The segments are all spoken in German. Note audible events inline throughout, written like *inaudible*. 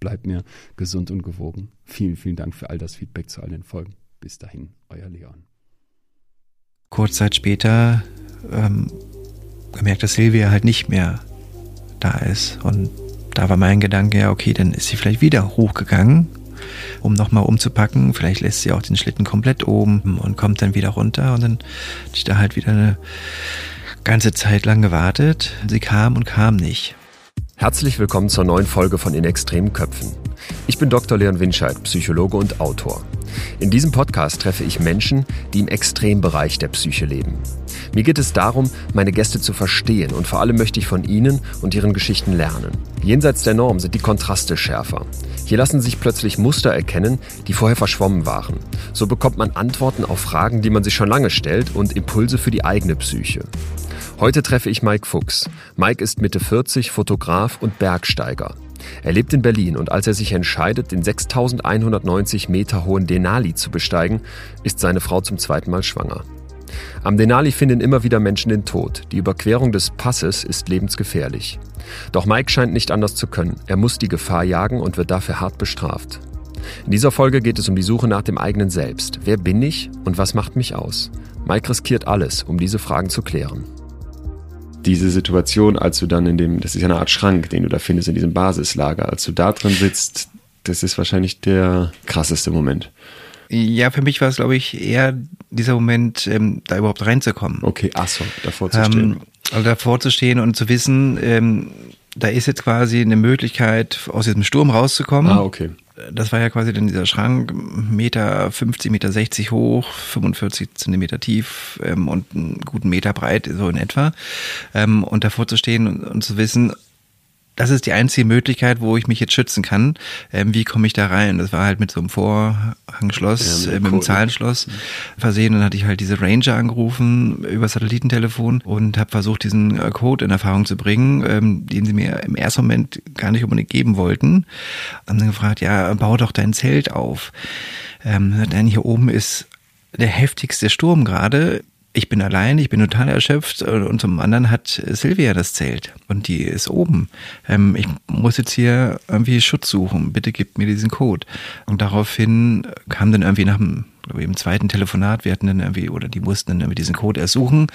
bleibt mir gesund und gewogen. Vielen, vielen Dank für all das Feedback zu all den Folgen. Bis dahin, euer Leon. Kurz Zeit später ähm, gemerkt, dass Silvia halt nicht mehr da ist. Und da war mein Gedanke, ja, okay, dann ist sie vielleicht wieder hochgegangen, um nochmal umzupacken. Vielleicht lässt sie auch den Schlitten komplett oben und kommt dann wieder runter. Und dann hatte ich da halt wieder eine ganze Zeit lang gewartet. Sie kam und kam nicht. Herzlich willkommen zur neuen Folge von In extremen Köpfen. Ich bin Dr. Leon Winscheid, Psychologe und Autor. In diesem Podcast treffe ich Menschen, die im Extrembereich der Psyche leben. Mir geht es darum, meine Gäste zu verstehen und vor allem möchte ich von ihnen und ihren Geschichten lernen. Jenseits der Norm sind die Kontraste schärfer. Hier lassen sich plötzlich Muster erkennen, die vorher verschwommen waren. So bekommt man Antworten auf Fragen, die man sich schon lange stellt und Impulse für die eigene Psyche. Heute treffe ich Mike Fuchs. Mike ist Mitte 40, Fotograf und Bergsteiger. Er lebt in Berlin und als er sich entscheidet, den 6190 Meter hohen Denali zu besteigen, ist seine Frau zum zweiten Mal schwanger. Am Denali finden immer wieder Menschen den Tod. Die Überquerung des Passes ist lebensgefährlich. Doch Mike scheint nicht anders zu können. Er muss die Gefahr jagen und wird dafür hart bestraft. In dieser Folge geht es um die Suche nach dem eigenen Selbst. Wer bin ich und was macht mich aus? Mike riskiert alles, um diese Fragen zu klären diese Situation, als du dann in dem, das ist ja eine Art Schrank, den du da findest in diesem Basislager, als du da drin sitzt, das ist wahrscheinlich der krasseste Moment. Ja, für mich war es, glaube ich, eher dieser Moment, ähm, da überhaupt reinzukommen. Okay, ach so, davor zu stehen. Ähm, also davor zu stehen und zu wissen, ähm, da ist jetzt quasi eine Möglichkeit, aus diesem Sturm rauszukommen. Ah, okay das war ja quasi dann dieser Schrank, Meter 50, Meter 60 hoch, 45 Zentimeter tief ähm, und einen guten Meter breit, so in etwa. Ähm, und davor zu stehen und, und zu wissen, das ist die einzige Möglichkeit, wo ich mich jetzt schützen kann. Ähm, wie komme ich da rein? Das war halt mit so einem Vorhangschloss, ja, mit, äh, mit einem Zahlenschloss versehen. Dann hatte ich halt diese Ranger angerufen über Satellitentelefon und habe versucht, diesen äh, Code in Erfahrung zu bringen, ähm, den sie mir im ersten Moment gar nicht unbedingt geben wollten. Haben dann gefragt, ja, bau doch dein Zelt auf. Ähm, denn hier oben ist der heftigste Sturm gerade ich bin allein, ich bin total erschöpft und zum anderen hat Silvia das Zelt und die ist oben. Ähm, ich muss jetzt hier irgendwie Schutz suchen. Bitte gib mir diesen Code. Und daraufhin kam dann irgendwie nach dem im zweiten Telefonat, wir hatten dann irgendwie, oder die mussten dann irgendwie diesen Code ersuchen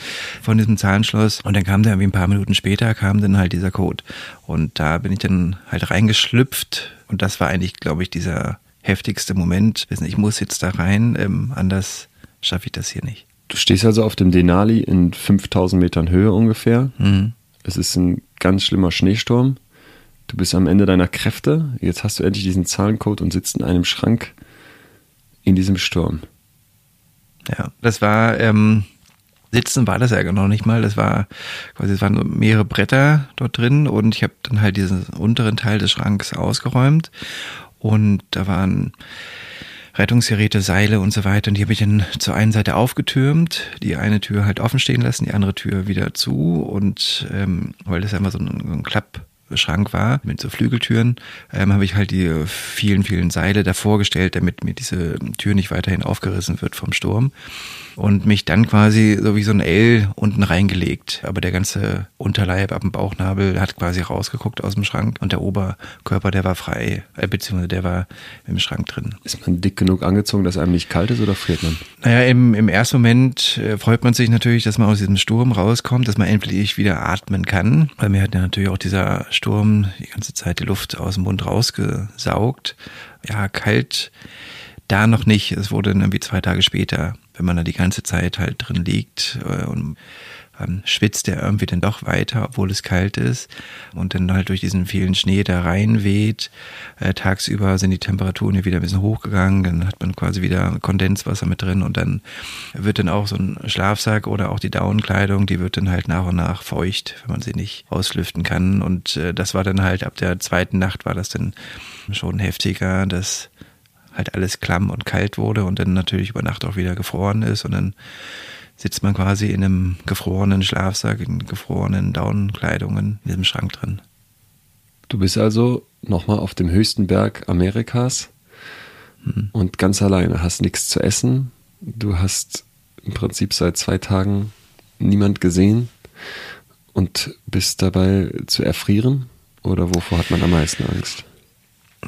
von diesem Zahlenschloss und dann kam dann irgendwie ein paar Minuten später kam dann halt dieser Code und da bin ich dann halt reingeschlüpft und das war eigentlich, glaube ich, dieser heftigste Moment. Ich muss jetzt da rein, ähm, anders schaffe ich das hier nicht. Du stehst also auf dem Denali in 5000 Metern Höhe ungefähr. Mhm. Es ist ein ganz schlimmer Schneesturm. Du bist am Ende deiner Kräfte. Jetzt hast du endlich diesen Zahlencode und sitzt in einem Schrank in diesem Sturm. Ja, das war, ähm, Sitzen war das ja noch nicht mal. Das war quasi, es waren mehrere Bretter dort drin und ich habe dann halt diesen unteren Teil des Schranks ausgeräumt und da waren Rettungsgeräte, Seile und so weiter. Und die habe ich dann zur einen Seite aufgetürmt, die eine Tür halt offen stehen lassen, die andere Tür wieder zu. Und ähm, weil das einfach so ein, so ein Klapp Schrank war, mit so Flügeltüren, ähm, habe ich halt die vielen, vielen Seile davor gestellt, damit mir diese Tür nicht weiterhin aufgerissen wird vom Sturm und mich dann quasi so wie so ein L unten reingelegt. Aber der ganze Unterleib ab dem Bauchnabel hat quasi rausgeguckt aus dem Schrank und der Oberkörper, der war frei, äh, beziehungsweise der war im Schrank drin. Ist man dick genug angezogen, dass einem nicht kalt ist oder friert man? Naja, im, im ersten Moment äh, freut man sich natürlich, dass man aus diesem Sturm rauskommt, dass man endlich wieder atmen kann. Weil mir hat ja natürlich auch dieser Sturm die ganze Zeit die Luft aus dem Mund rausgesaugt. Ja, kalt Da noch nicht. Es wurde irgendwie zwei Tage später, wenn man da die ganze Zeit halt drin liegt äh, und ähm, schwitzt er irgendwie dann doch weiter, obwohl es kalt ist und dann halt durch diesen vielen Schnee da reinweht. Äh, tagsüber sind die Temperaturen hier wieder ein bisschen hochgegangen, dann hat man quasi wieder Kondenswasser mit drin und dann wird dann auch so ein Schlafsack oder auch die Daunenkleidung, die wird dann halt nach und nach feucht, wenn man sie nicht auslüften kann und äh, das war dann halt ab der zweiten Nacht war das dann schon heftiger, dass halt alles klamm und kalt wurde und dann natürlich über Nacht auch wieder gefroren ist und dann sitzt man quasi in einem gefrorenen Schlafsack, in gefrorenen Daunenkleidungen in diesem Schrank drin. Du bist also nochmal auf dem höchsten Berg Amerikas hm. und ganz alleine, hast nichts zu essen. Du hast im Prinzip seit zwei Tagen niemand gesehen und bist dabei zu erfrieren? Oder wovor hat man am meisten Angst?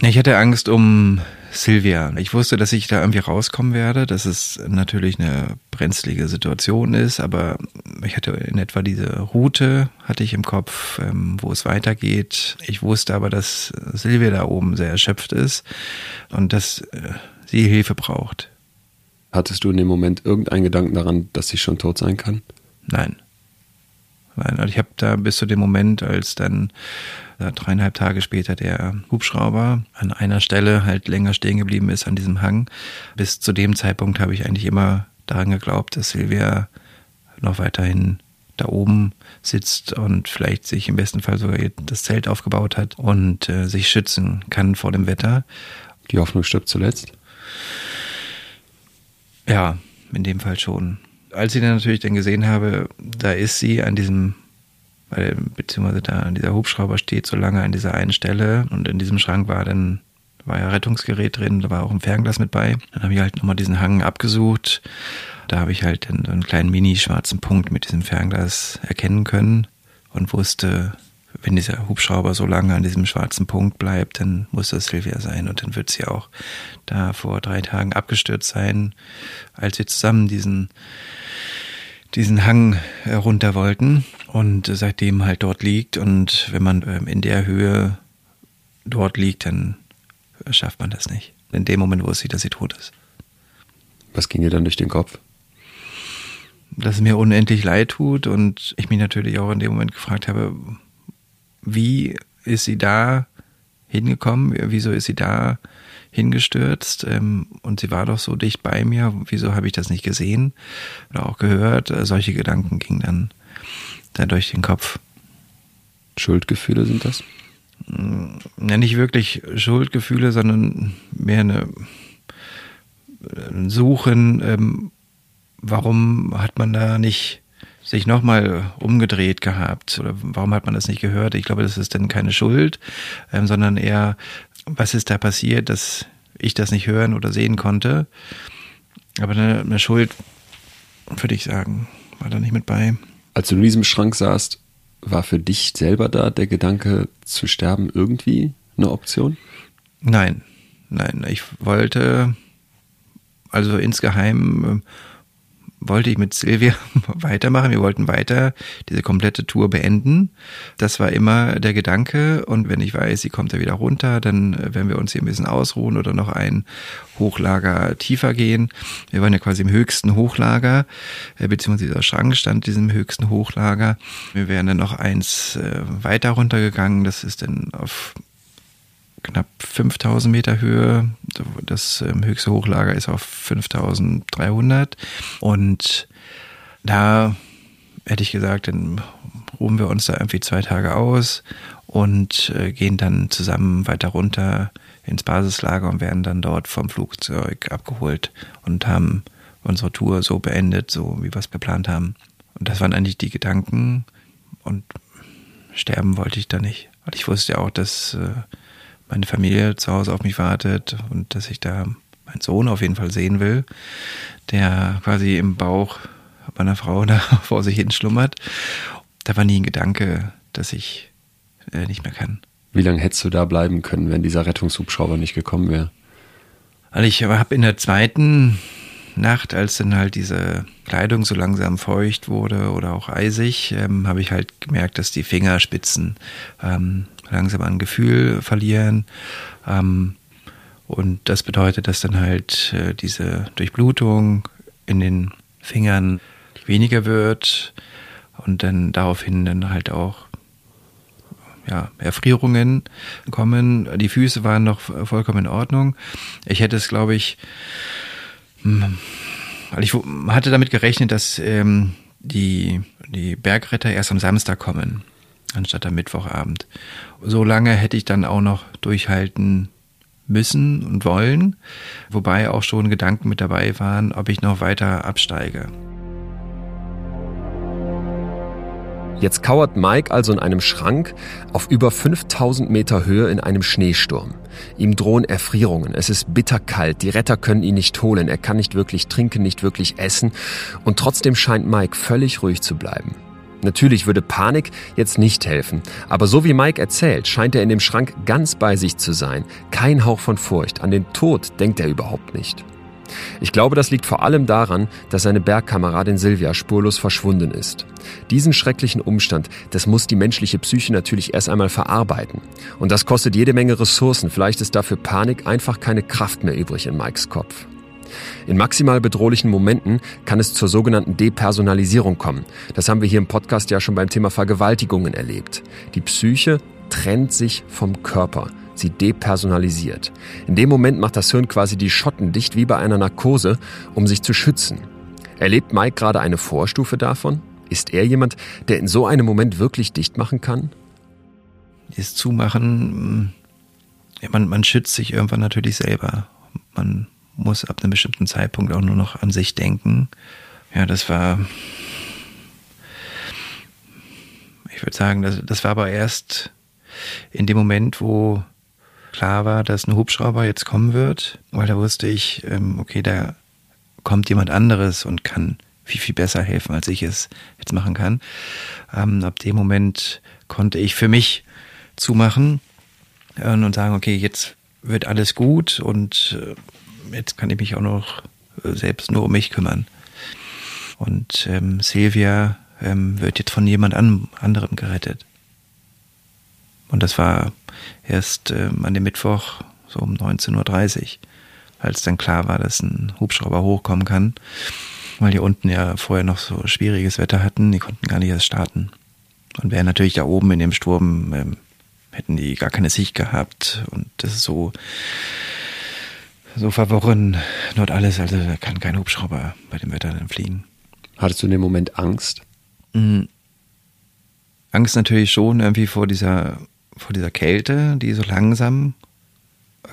Ich hatte Angst um Silvia. Ich wusste, dass ich da irgendwie rauskommen werde, dass es natürlich eine brenzlige Situation ist, aber ich hatte in etwa diese Route, hatte ich im Kopf, ähm, wo es weitergeht. Ich wusste aber, dass Silvia da oben sehr erschöpft ist und dass äh, sie Hilfe braucht. Hattest du in dem Moment irgendeinen Gedanken daran, dass sie schon tot sein kann? Nein. Nein, ich habe da bis zu dem Moment, als dann dreieinhalb Tage später der Hubschrauber an einer Stelle halt länger stehen geblieben ist an diesem Hang. Bis zu dem Zeitpunkt habe ich eigentlich immer daran geglaubt, dass Silvia noch weiterhin da oben sitzt und vielleicht sich im besten Fall sogar das Zelt aufgebaut hat und äh, sich schützen kann vor dem Wetter. Die Hoffnung stirbt zuletzt? Ja, in dem Fall schon. Als ich dann natürlich dann gesehen habe, da ist sie an diesem weil beziehungsweise da dieser Hubschrauber steht so lange an dieser einen Stelle und in diesem Schrank war dann war ja Rettungsgerät drin, da war auch ein Fernglas mit bei. Dann habe ich halt nochmal diesen Hang abgesucht. Da habe ich halt dann so einen kleinen mini-schwarzen Punkt mit diesem Fernglas erkennen können und wusste, wenn dieser Hubschrauber so lange an diesem schwarzen Punkt bleibt, dann muss das Silvia sein und dann wird sie auch da vor drei Tagen abgestürzt sein, als wir zusammen diesen diesen Hang runter wollten und seitdem halt dort liegt. Und wenn man ähm, in der Höhe dort liegt, dann schafft man das nicht. In dem Moment, wo es sieht, dass sie tot ist. Was ging dir dann durch den Kopf? Dass es mir unendlich leid tut und ich mich natürlich auch in dem Moment gefragt habe, wie ist sie da hingekommen? Wieso ist sie da hingestürzt? Ähm, und sie war doch so dicht bei mir. Wieso habe ich das nicht gesehen oder auch gehört? Solche Gedanken gingen dann da durch den Kopf. Schuldgefühle sind das? Ja, nicht wirklich Schuldgefühle, sondern mehr eine, ein Suchen, ähm, warum hat man da nicht sich nochmal umgedreht gehabt oder warum hat man das nicht gehört? Ich glaube, das ist dann keine Schuld, ähm, sondern eher, was ist da passiert, dass ich das nicht hören oder sehen konnte. Aber eine, eine Schuld, würde ich sagen, war da nicht mit bei. Als du in diesem Schrank saßt, war für dich selber da der Gedanke zu sterben irgendwie eine Option? Nein, nein. Ich wollte also insgeheim wollte ich mit Silvia *laughs* weitermachen. Wir wollten weiter diese komplette Tour beenden. Das war immer der Gedanke. Und wenn ich weiß, sie kommt ja wieder runter, dann äh, werden wir uns hier ein bisschen ausruhen oder noch ein Hochlager tiefer gehen. Wir waren ja quasi im höchsten Hochlager, äh, beziehungsweise dieser Schrank stand diesem höchsten Hochlager. Wir wären dann noch eins äh, weiter runtergegangen. Das ist dann auf knapp 5000 Meter Höhe. Das ähm, höchste Hochlager ist auf 5300. Und da hätte ich gesagt, dann ruhen wir uns da irgendwie zwei Tage aus und äh, gehen dann zusammen weiter runter ins Basislager und werden dann dort vom Flugzeug abgeholt und haben unsere Tour so beendet, so wie wir es geplant haben. Und das waren eigentlich die Gedanken und sterben wollte ich da nicht. Und ich wusste ja auch, dass äh, meine Familie zu Hause auf mich wartet und dass ich da meinen Sohn auf jeden Fall sehen will, der quasi im Bauch meiner Frau da *laughs* vor sich hin schlummert. Da war nie ein Gedanke, dass ich äh, nicht mehr kann. Wie lange hättest du da bleiben können, wenn dieser Rettungshubschrauber nicht gekommen wäre? Also ich habe in der zweiten Nacht, als dann halt diese Kleidung so langsam feucht wurde oder auch eisig, ähm, habe ich halt gemerkt, dass die Fingerspitzen ähm, langsam an Gefühl verlieren. Ähm, Und das bedeutet, dass dann halt äh, diese Durchblutung in den Fingern weniger wird und dann daraufhin dann halt auch ja, Erfrierungen kommen. Die Füße waren noch vollkommen in Ordnung. Ich hätte es, glaube ich, hm, ich hatte damit gerechnet, dass ähm, die, die Bergretter erst am Samstag kommen, anstatt am Mittwochabend. So lange hätte ich dann auch noch durchhalten müssen und wollen, wobei auch schon Gedanken mit dabei waren, ob ich noch weiter absteige. Jetzt kauert Mike also in einem Schrank auf über 5000 Meter Höhe in einem Schneesturm. Ihm drohen Erfrierungen, es ist bitterkalt, die Retter können ihn nicht holen, er kann nicht wirklich trinken, nicht wirklich essen und trotzdem scheint Mike völlig ruhig zu bleiben. Natürlich würde Panik jetzt nicht helfen, aber so wie Mike erzählt, scheint er in dem Schrank ganz bei sich zu sein. Kein Hauch von Furcht, an den Tod denkt er überhaupt nicht. Ich glaube, das liegt vor allem daran, dass seine Bergkameradin Silvia spurlos verschwunden ist. Diesen schrecklichen Umstand, das muss die menschliche Psyche natürlich erst einmal verarbeiten. Und das kostet jede Menge Ressourcen. Vielleicht ist dafür Panik einfach keine Kraft mehr übrig in Mikes Kopf. In maximal bedrohlichen Momenten kann es zur sogenannten Depersonalisierung kommen. Das haben wir hier im Podcast ja schon beim Thema Vergewaltigungen erlebt. Die Psyche trennt sich vom Körper sie depersonalisiert. In dem Moment macht das Hirn quasi die Schotten dicht wie bei einer Narkose, um sich zu schützen. Erlebt Mike gerade eine Vorstufe davon? Ist er jemand, der in so einem Moment wirklich dicht machen kann? Das Zumachen, ja, man, man schützt sich irgendwann natürlich selber. Man muss ab einem bestimmten Zeitpunkt auch nur noch an sich denken. Ja, das war, ich würde sagen, das, das war aber erst in dem Moment, wo klar war, dass ein Hubschrauber jetzt kommen wird, weil da wusste ich, ähm, okay, da kommt jemand anderes und kann viel, viel besser helfen, als ich es jetzt machen kann. Ähm, ab dem Moment konnte ich für mich zumachen und sagen, okay, jetzt wird alles gut und äh, jetzt kann ich mich auch noch äh, selbst nur um mich kümmern. Und ähm, Silvia ähm, wird jetzt von jemand anderem gerettet. Und das war erst ähm, an dem Mittwoch so um 19.30 Uhr, als dann klar war, dass ein Hubschrauber hochkommen kann, weil die unten ja vorher noch so schwieriges Wetter hatten, die konnten gar nicht erst starten. Und wären natürlich da oben in dem Sturm, ähm, hätten die gar keine Sicht gehabt und das ist so, so verworren dort alles, also da kann kein Hubschrauber bei dem Wetter dann fliegen. Hattest du in dem Moment Angst? Mhm. Angst natürlich schon irgendwie vor dieser vor dieser Kälte, die so langsam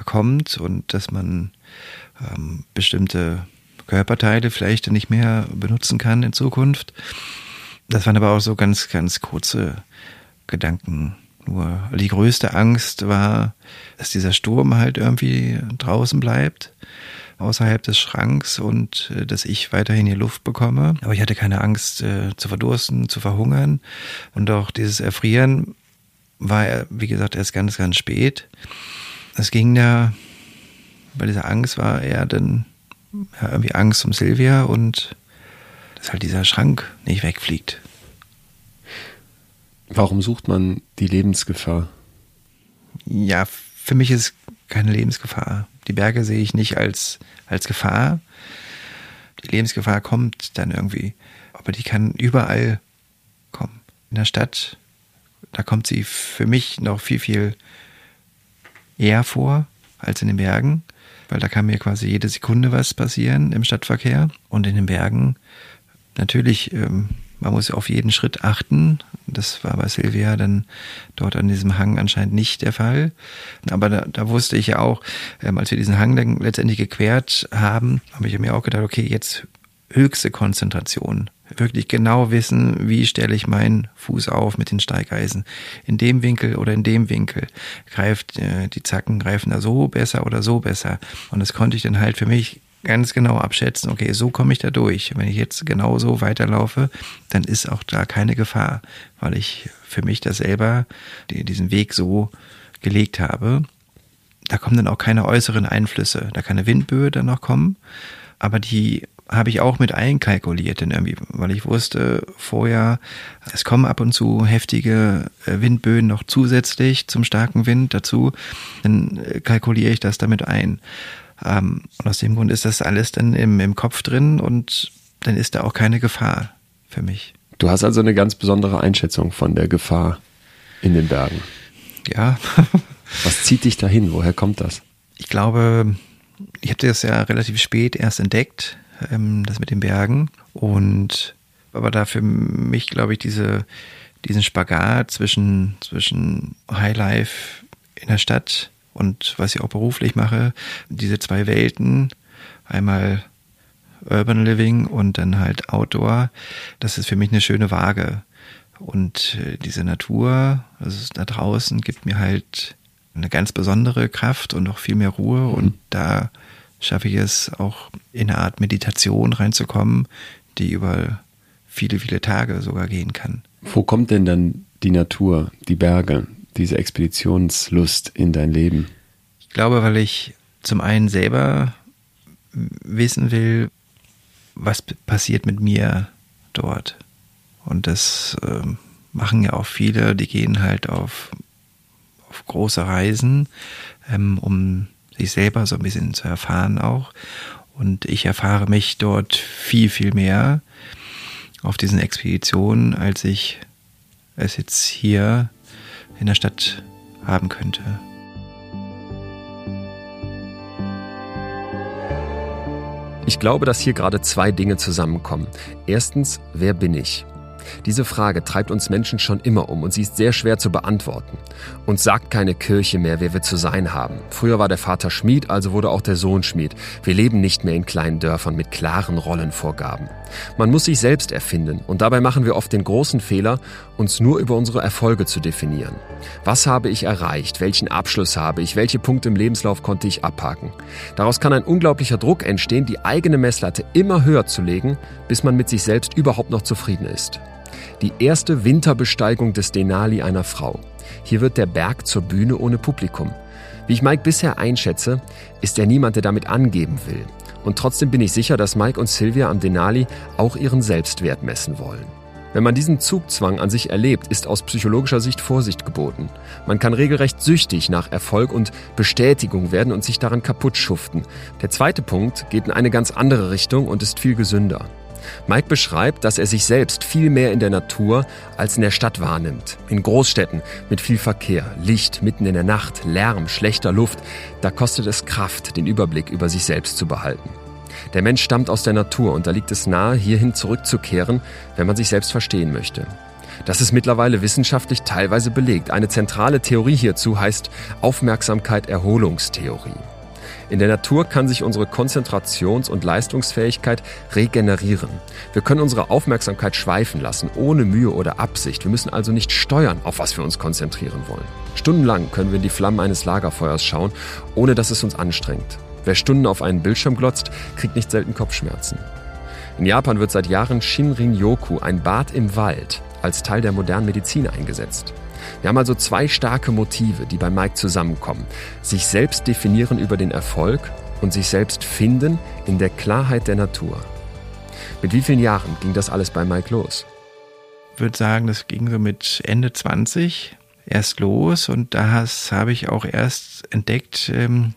kommt und dass man ähm, bestimmte Körperteile vielleicht nicht mehr benutzen kann in Zukunft. Das waren aber auch so ganz, ganz kurze Gedanken. Nur die größte Angst war, dass dieser Sturm halt irgendwie draußen bleibt, außerhalb des Schranks und äh, dass ich weiterhin hier Luft bekomme. Aber ich hatte keine Angst äh, zu verdursten, zu verhungern. Und auch dieses Erfrieren war er, wie gesagt, erst ganz, ganz spät. Es ging da, bei dieser Angst war er dann ja, irgendwie Angst um Silvia und dass halt dieser Schrank nicht wegfliegt. Warum sucht man die Lebensgefahr? Ja, für mich ist keine Lebensgefahr. Die Berge sehe ich nicht als, als Gefahr. Die Lebensgefahr kommt dann irgendwie. Aber die kann überall kommen. In der Stadt, da kommt sie für mich noch viel, viel eher vor als in den Bergen, weil da kann mir quasi jede Sekunde was passieren im Stadtverkehr. Und in den Bergen natürlich, ähm, man muss auf jeden Schritt achten. Das war bei Silvia dann dort an diesem Hang anscheinend nicht der Fall. Aber da, da wusste ich ja auch, ähm, als wir diesen Hang dann letztendlich gequert haben, habe ich mir auch gedacht, okay, jetzt höchste Konzentration wirklich genau wissen, wie stelle ich meinen Fuß auf mit den Steigeisen. In dem Winkel oder in dem Winkel greift äh, die Zacken greifen da so besser oder so besser. Und das konnte ich dann halt für mich ganz genau abschätzen, okay, so komme ich da durch. Wenn ich jetzt genau so weiterlaufe, dann ist auch da keine Gefahr, weil ich für mich das selber diesen Weg so gelegt habe. Da kommen dann auch keine äußeren Einflüsse. Da kann eine Windböe dann noch kommen, aber die habe ich auch mit einkalkuliert, denn irgendwie, weil ich wusste vorher, es kommen ab und zu heftige äh, Windböen noch zusätzlich zum starken Wind dazu, dann äh, kalkuliere ich das damit ein. Ähm, und aus dem Grund ist das alles dann im, im Kopf drin und dann ist da auch keine Gefahr für mich. Du hast also eine ganz besondere Einschätzung von der Gefahr in den Bergen. Ja. *laughs* Was zieht dich dahin? Woher kommt das? Ich glaube, ich habe das ja relativ spät erst entdeckt, ähm, das mit den Bergen. Und aber da für mich, glaube ich, diese, diesen Spagat zwischen, zwischen Highlife in der Stadt und was ich auch beruflich mache, diese zwei Welten, einmal Urban Living und dann halt Outdoor, das ist für mich eine schöne Waage. Und äh, diese Natur, also da draußen, gibt mir halt eine ganz besondere Kraft und auch viel mehr Ruhe. Und mhm. da schaffe ich es auch in eine Art Meditation reinzukommen, die über viele, viele Tage sogar gehen kann. Wo kommt denn dann die Natur, die Berge, diese Expeditionslust in dein Leben? Ich glaube, weil ich zum einen selber wissen will, was passiert mit mir dort. Und das äh, machen ja auch viele, die gehen halt auf, auf große Reisen, ähm, um sich selber so ein bisschen zu erfahren auch. Und ich erfahre mich dort viel, viel mehr auf diesen Expeditionen, als ich es jetzt hier in der Stadt haben könnte. Ich glaube, dass hier gerade zwei Dinge zusammenkommen. Erstens, wer bin ich? Diese Frage treibt uns Menschen schon immer um und sie ist sehr schwer zu beantworten. Uns sagt keine Kirche mehr, wer wir zu sein haben. Früher war der Vater Schmied, also wurde auch der Sohn Schmied. Wir leben nicht mehr in kleinen Dörfern mit klaren Rollenvorgaben. Man muss sich selbst erfinden und dabei machen wir oft den großen Fehler, uns nur über unsere Erfolge zu definieren. Was habe ich erreicht? Welchen Abschluss habe ich? Welche Punkte im Lebenslauf konnte ich abhaken? Daraus kann ein unglaublicher Druck entstehen, die eigene Messlatte immer höher zu legen, bis man mit sich selbst überhaupt noch zufrieden ist. Die erste Winterbesteigung des Denali einer Frau. Hier wird der Berg zur Bühne ohne Publikum. Wie ich Mike bisher einschätze, ist er niemand, der damit angeben will. Und trotzdem bin ich sicher, dass Mike und Sylvia am Denali auch ihren Selbstwert messen wollen. Wenn man diesen Zugzwang an sich erlebt, ist aus psychologischer Sicht Vorsicht geboten. Man kann regelrecht süchtig nach Erfolg und Bestätigung werden und sich daran kaputt schuften. Der zweite Punkt geht in eine ganz andere Richtung und ist viel gesünder. Mike beschreibt, dass er sich selbst viel mehr in der Natur als in der Stadt wahrnimmt. In Großstädten mit viel Verkehr, Licht mitten in der Nacht, Lärm, schlechter Luft, da kostet es Kraft, den Überblick über sich selbst zu behalten. Der Mensch stammt aus der Natur und da liegt es nahe, hierhin zurückzukehren, wenn man sich selbst verstehen möchte. Das ist mittlerweile wissenschaftlich teilweise belegt. Eine zentrale Theorie hierzu heißt Aufmerksamkeit-Erholungstheorie. In der Natur kann sich unsere Konzentrations- und Leistungsfähigkeit regenerieren. Wir können unsere Aufmerksamkeit schweifen lassen, ohne Mühe oder Absicht. Wir müssen also nicht steuern, auf was wir uns konzentrieren wollen. Stundenlang können wir in die Flammen eines Lagerfeuers schauen, ohne dass es uns anstrengt. Wer Stunden auf einen Bildschirm glotzt, kriegt nicht selten Kopfschmerzen. In Japan wird seit Jahren Shinrin-yoku, ein Bad im Wald, als Teil der modernen Medizin eingesetzt. Wir haben also zwei starke Motive, die bei Mike zusammenkommen. Sich selbst definieren über den Erfolg und sich selbst finden in der Klarheit der Natur. Mit wie vielen Jahren ging das alles bei Mike los? Ich würde sagen, das ging so mit Ende 20 erst los und da habe ich auch erst entdeckt, ähm,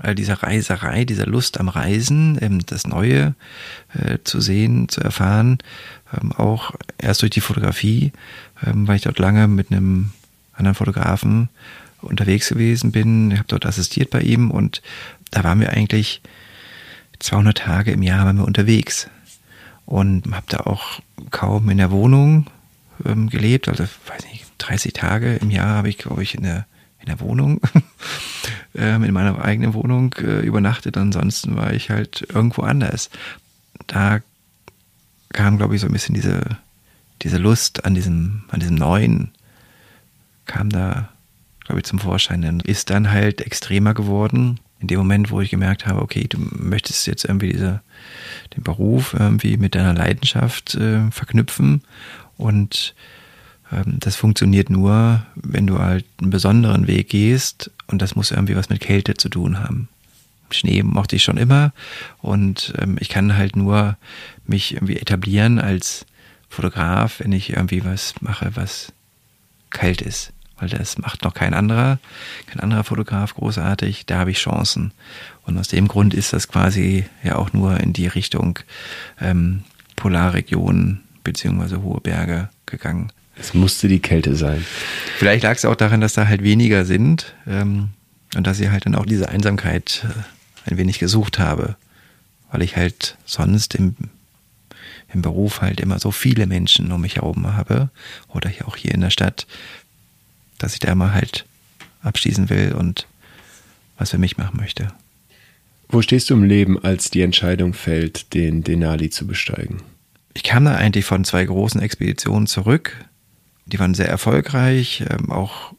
all dieser Reiserei, dieser Lust am Reisen, ähm, das Neue äh, zu sehen, zu erfahren, ähm, auch erst durch die Fotografie, ähm, weil ich dort lange mit einem anderen Fotografen unterwegs gewesen bin. Ich habe dort assistiert bei ihm und da waren wir eigentlich 200 Tage im Jahr waren wir unterwegs und habe da auch kaum in der Wohnung ähm, gelebt. Also weiß nicht, 30 Tage im Jahr habe ich glaube ich in der in der Wohnung, *laughs* ähm, in meiner eigenen Wohnung äh, übernachtet. Ansonsten war ich halt irgendwo anders. Da kam, glaube ich, so ein bisschen diese, diese Lust an diesem, an diesem Neuen, kam da, glaube ich, zum Vorschein. Dann ist dann halt extremer geworden. In dem Moment, wo ich gemerkt habe, okay, du möchtest jetzt irgendwie diese, den Beruf irgendwie mit deiner Leidenschaft äh, verknüpfen und das funktioniert nur, wenn du halt einen besonderen Weg gehst und das muss irgendwie was mit Kälte zu tun haben. Schnee mochte ich schon immer und ähm, ich kann halt nur mich irgendwie etablieren als Fotograf, wenn ich irgendwie was mache, was kalt ist. Weil das macht noch kein anderer, kein anderer Fotograf großartig. Da habe ich Chancen. Und aus dem Grund ist das quasi ja auch nur in die Richtung ähm, Polarregionen beziehungsweise hohe Berge gegangen. Es musste die Kälte sein. Vielleicht lag es auch daran, dass da halt weniger sind ähm, und dass ich halt dann auch diese Einsamkeit äh, ein wenig gesucht habe, weil ich halt sonst im im Beruf halt immer so viele Menschen um mich herum habe oder hier auch hier in der Stadt, dass ich da immer halt abschließen will und was für mich machen möchte. Wo stehst du im Leben, als die Entscheidung fällt, den Denali zu besteigen? Ich kam da eigentlich von zwei großen Expeditionen zurück. Die waren sehr erfolgreich, ähm, auch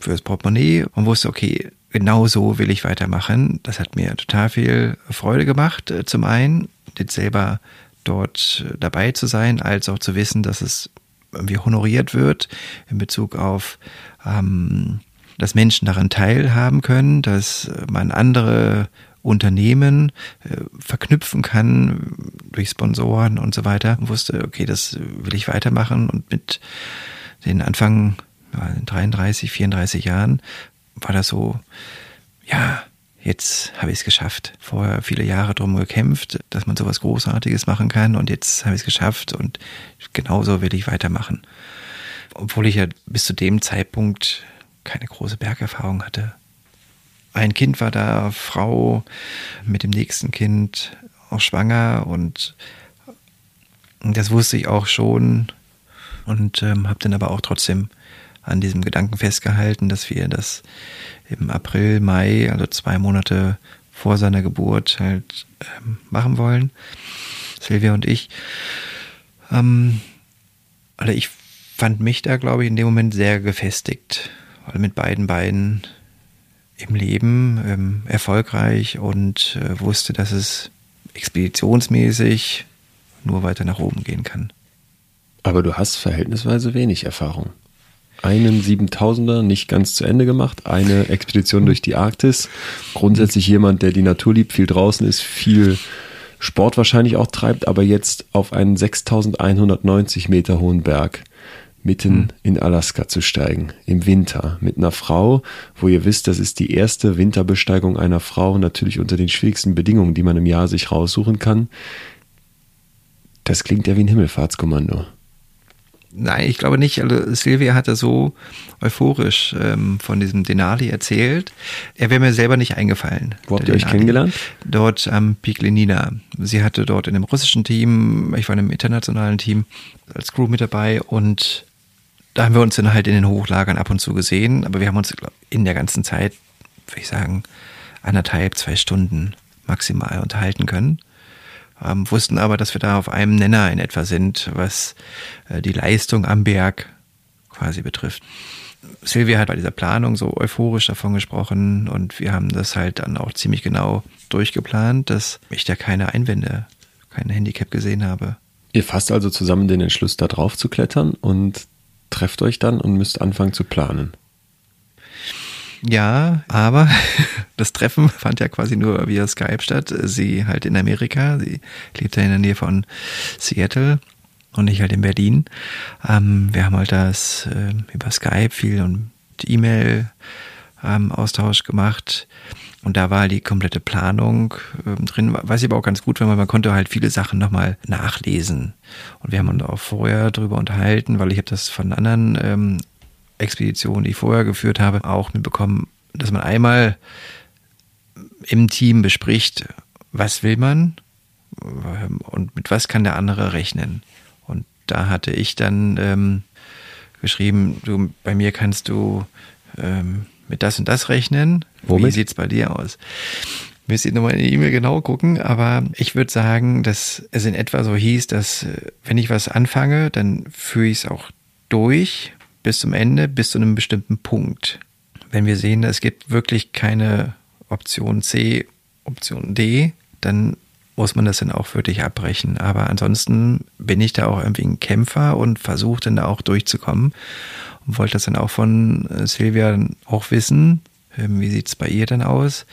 fürs Portemonnaie und wusste, okay, genau so will ich weitermachen. Das hat mir total viel Freude gemacht, äh, zum einen, jetzt selber dort äh, dabei zu sein, als auch zu wissen, dass es irgendwie honoriert wird in Bezug auf, ähm, dass Menschen daran teilhaben können, dass man andere Unternehmen äh, verknüpfen kann durch Sponsoren und so weiter. Und wusste, okay, das will ich weitermachen und mit den Anfang ja, 33, 34 Jahren war das so, ja, jetzt habe ich es geschafft. Vorher viele Jahre drum gekämpft, dass man sowas Großartiges machen kann und jetzt habe ich es geschafft und genauso will ich weitermachen. Obwohl ich ja bis zu dem Zeitpunkt keine große Bergerfahrung hatte. Ein Kind war da, Frau mit dem nächsten Kind auch schwanger und das wusste ich auch schon und ähm, habe dann aber auch trotzdem an diesem Gedanken festgehalten, dass wir das im April, Mai, also zwei Monate vor seiner Geburt halt ähm, machen wollen. Silvia und ich. Ähm, also ich fand mich da, glaube ich, in dem Moment sehr gefestigt, weil mit beiden Beinen im Leben ähm, erfolgreich und äh, wusste, dass es expeditionsmäßig nur weiter nach oben gehen kann. Aber du hast verhältnisweise wenig Erfahrung einen 7000er nicht ganz zu Ende gemacht, eine Expedition durch die Arktis. Grundsätzlich jemand, der die Natur liebt, viel draußen ist, viel Sport wahrscheinlich auch treibt, aber jetzt auf einen 6190 Meter hohen Berg mitten mhm. in Alaska zu steigen, im Winter, mit einer Frau, wo ihr wisst, das ist die erste Winterbesteigung einer Frau, natürlich unter den schwierigsten Bedingungen, die man im Jahr sich raussuchen kann. Das klingt ja wie ein Himmelfahrtskommando. Nein, ich glaube nicht. Also Silvia hatte so euphorisch ähm, von diesem Denali erzählt. Er wäre mir selber nicht eingefallen. Wo habt ihr euch kennengelernt? Dort am Peak Lenina. Sie hatte dort in einem russischen Team, ich war in einem internationalen Team als Crew mit dabei und da haben wir uns dann halt in den Hochlagern ab und zu gesehen, aber wir haben uns in der ganzen Zeit, würde ich sagen, anderthalb, zwei Stunden maximal unterhalten können ähm, wussten aber, dass wir da auf einem Nenner in etwa sind, was äh, die Leistung am Berg quasi betrifft. Silvia hat bei dieser Planung so euphorisch davon gesprochen und wir haben das halt dann auch ziemlich genau durchgeplant, dass ich da keine Einwände, kein Handicap gesehen habe. Ihr fasst also zusammen den Entschluss, da drauf zu klettern und trefft euch dann und müsst anfangen zu planen. Ja, aber *laughs* das Treffen fand ja quasi nur via Skype statt. Sie halt in Amerika, sie lebt ja in der Nähe von Seattle und ich halt in Berlin. Ähm, wir haben halt das äh, über Skype viel und E-Mail-Austausch ähm, gemacht. Und da war die komplette Planung ähm, drin. Weiß ich aber auch ganz gut, weil man, man konnte halt viele Sachen nochmal nachlesen. Und wir haben uns auch vorher darüber unterhalten, weil ich habe das von anderen ähm, Expeditionen, die ich vorher geführt habe, auch mitbekommen, dass man einmal im Team bespricht, was will man ähm, und mit was kann der andere rechnen. Und da hatte ich dann ähm, geschrieben, du, bei mir kannst du ähm, mit das und das rechnen. Womit? Wie sieht's bei dir aus? Müsst ihr nochmal in die E-Mail genau gucken, aber ich würde sagen, dass es in etwa so hieß, dass äh, wenn ich was anfange, dann führe ich es auch durch bis zum Ende, bis zu einem bestimmten Punkt. Wenn wir sehen, es gibt wirklich keine Option C, Option D, dann muss man das dann auch wirklich abbrechen. Aber ansonsten bin ich da auch irgendwie ein Kämpfer und versuche dann da auch durchzukommen. Und wollte das dann auch von äh, Silvia auch wissen. Ähm, wie sieht es bei ihr dann aus?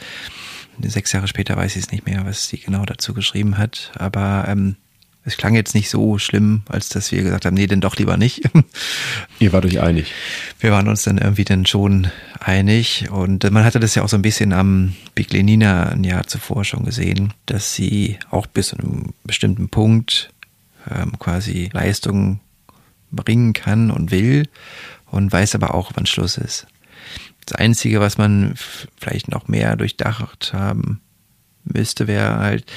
sechs Jahre später weiß ich es nicht mehr, was sie genau dazu geschrieben hat. Aber ähm, es klang jetzt nicht so schlimm, als dass wir gesagt haben, nee, denn doch lieber nicht. *laughs* Ihr wart euch einig. Wir waren uns dann irgendwie dann schon einig und man hatte das ja auch so ein bisschen am Big Lenina ein Jahr zuvor schon gesehen, dass sie auch bis zu einem bestimmten Punkt ähm, quasi Leistungen bringen kann und will und weiß aber auch, wann Schluss ist. Das Einzige, was man vielleicht noch mehr durchdacht haben müsste, wäre halt,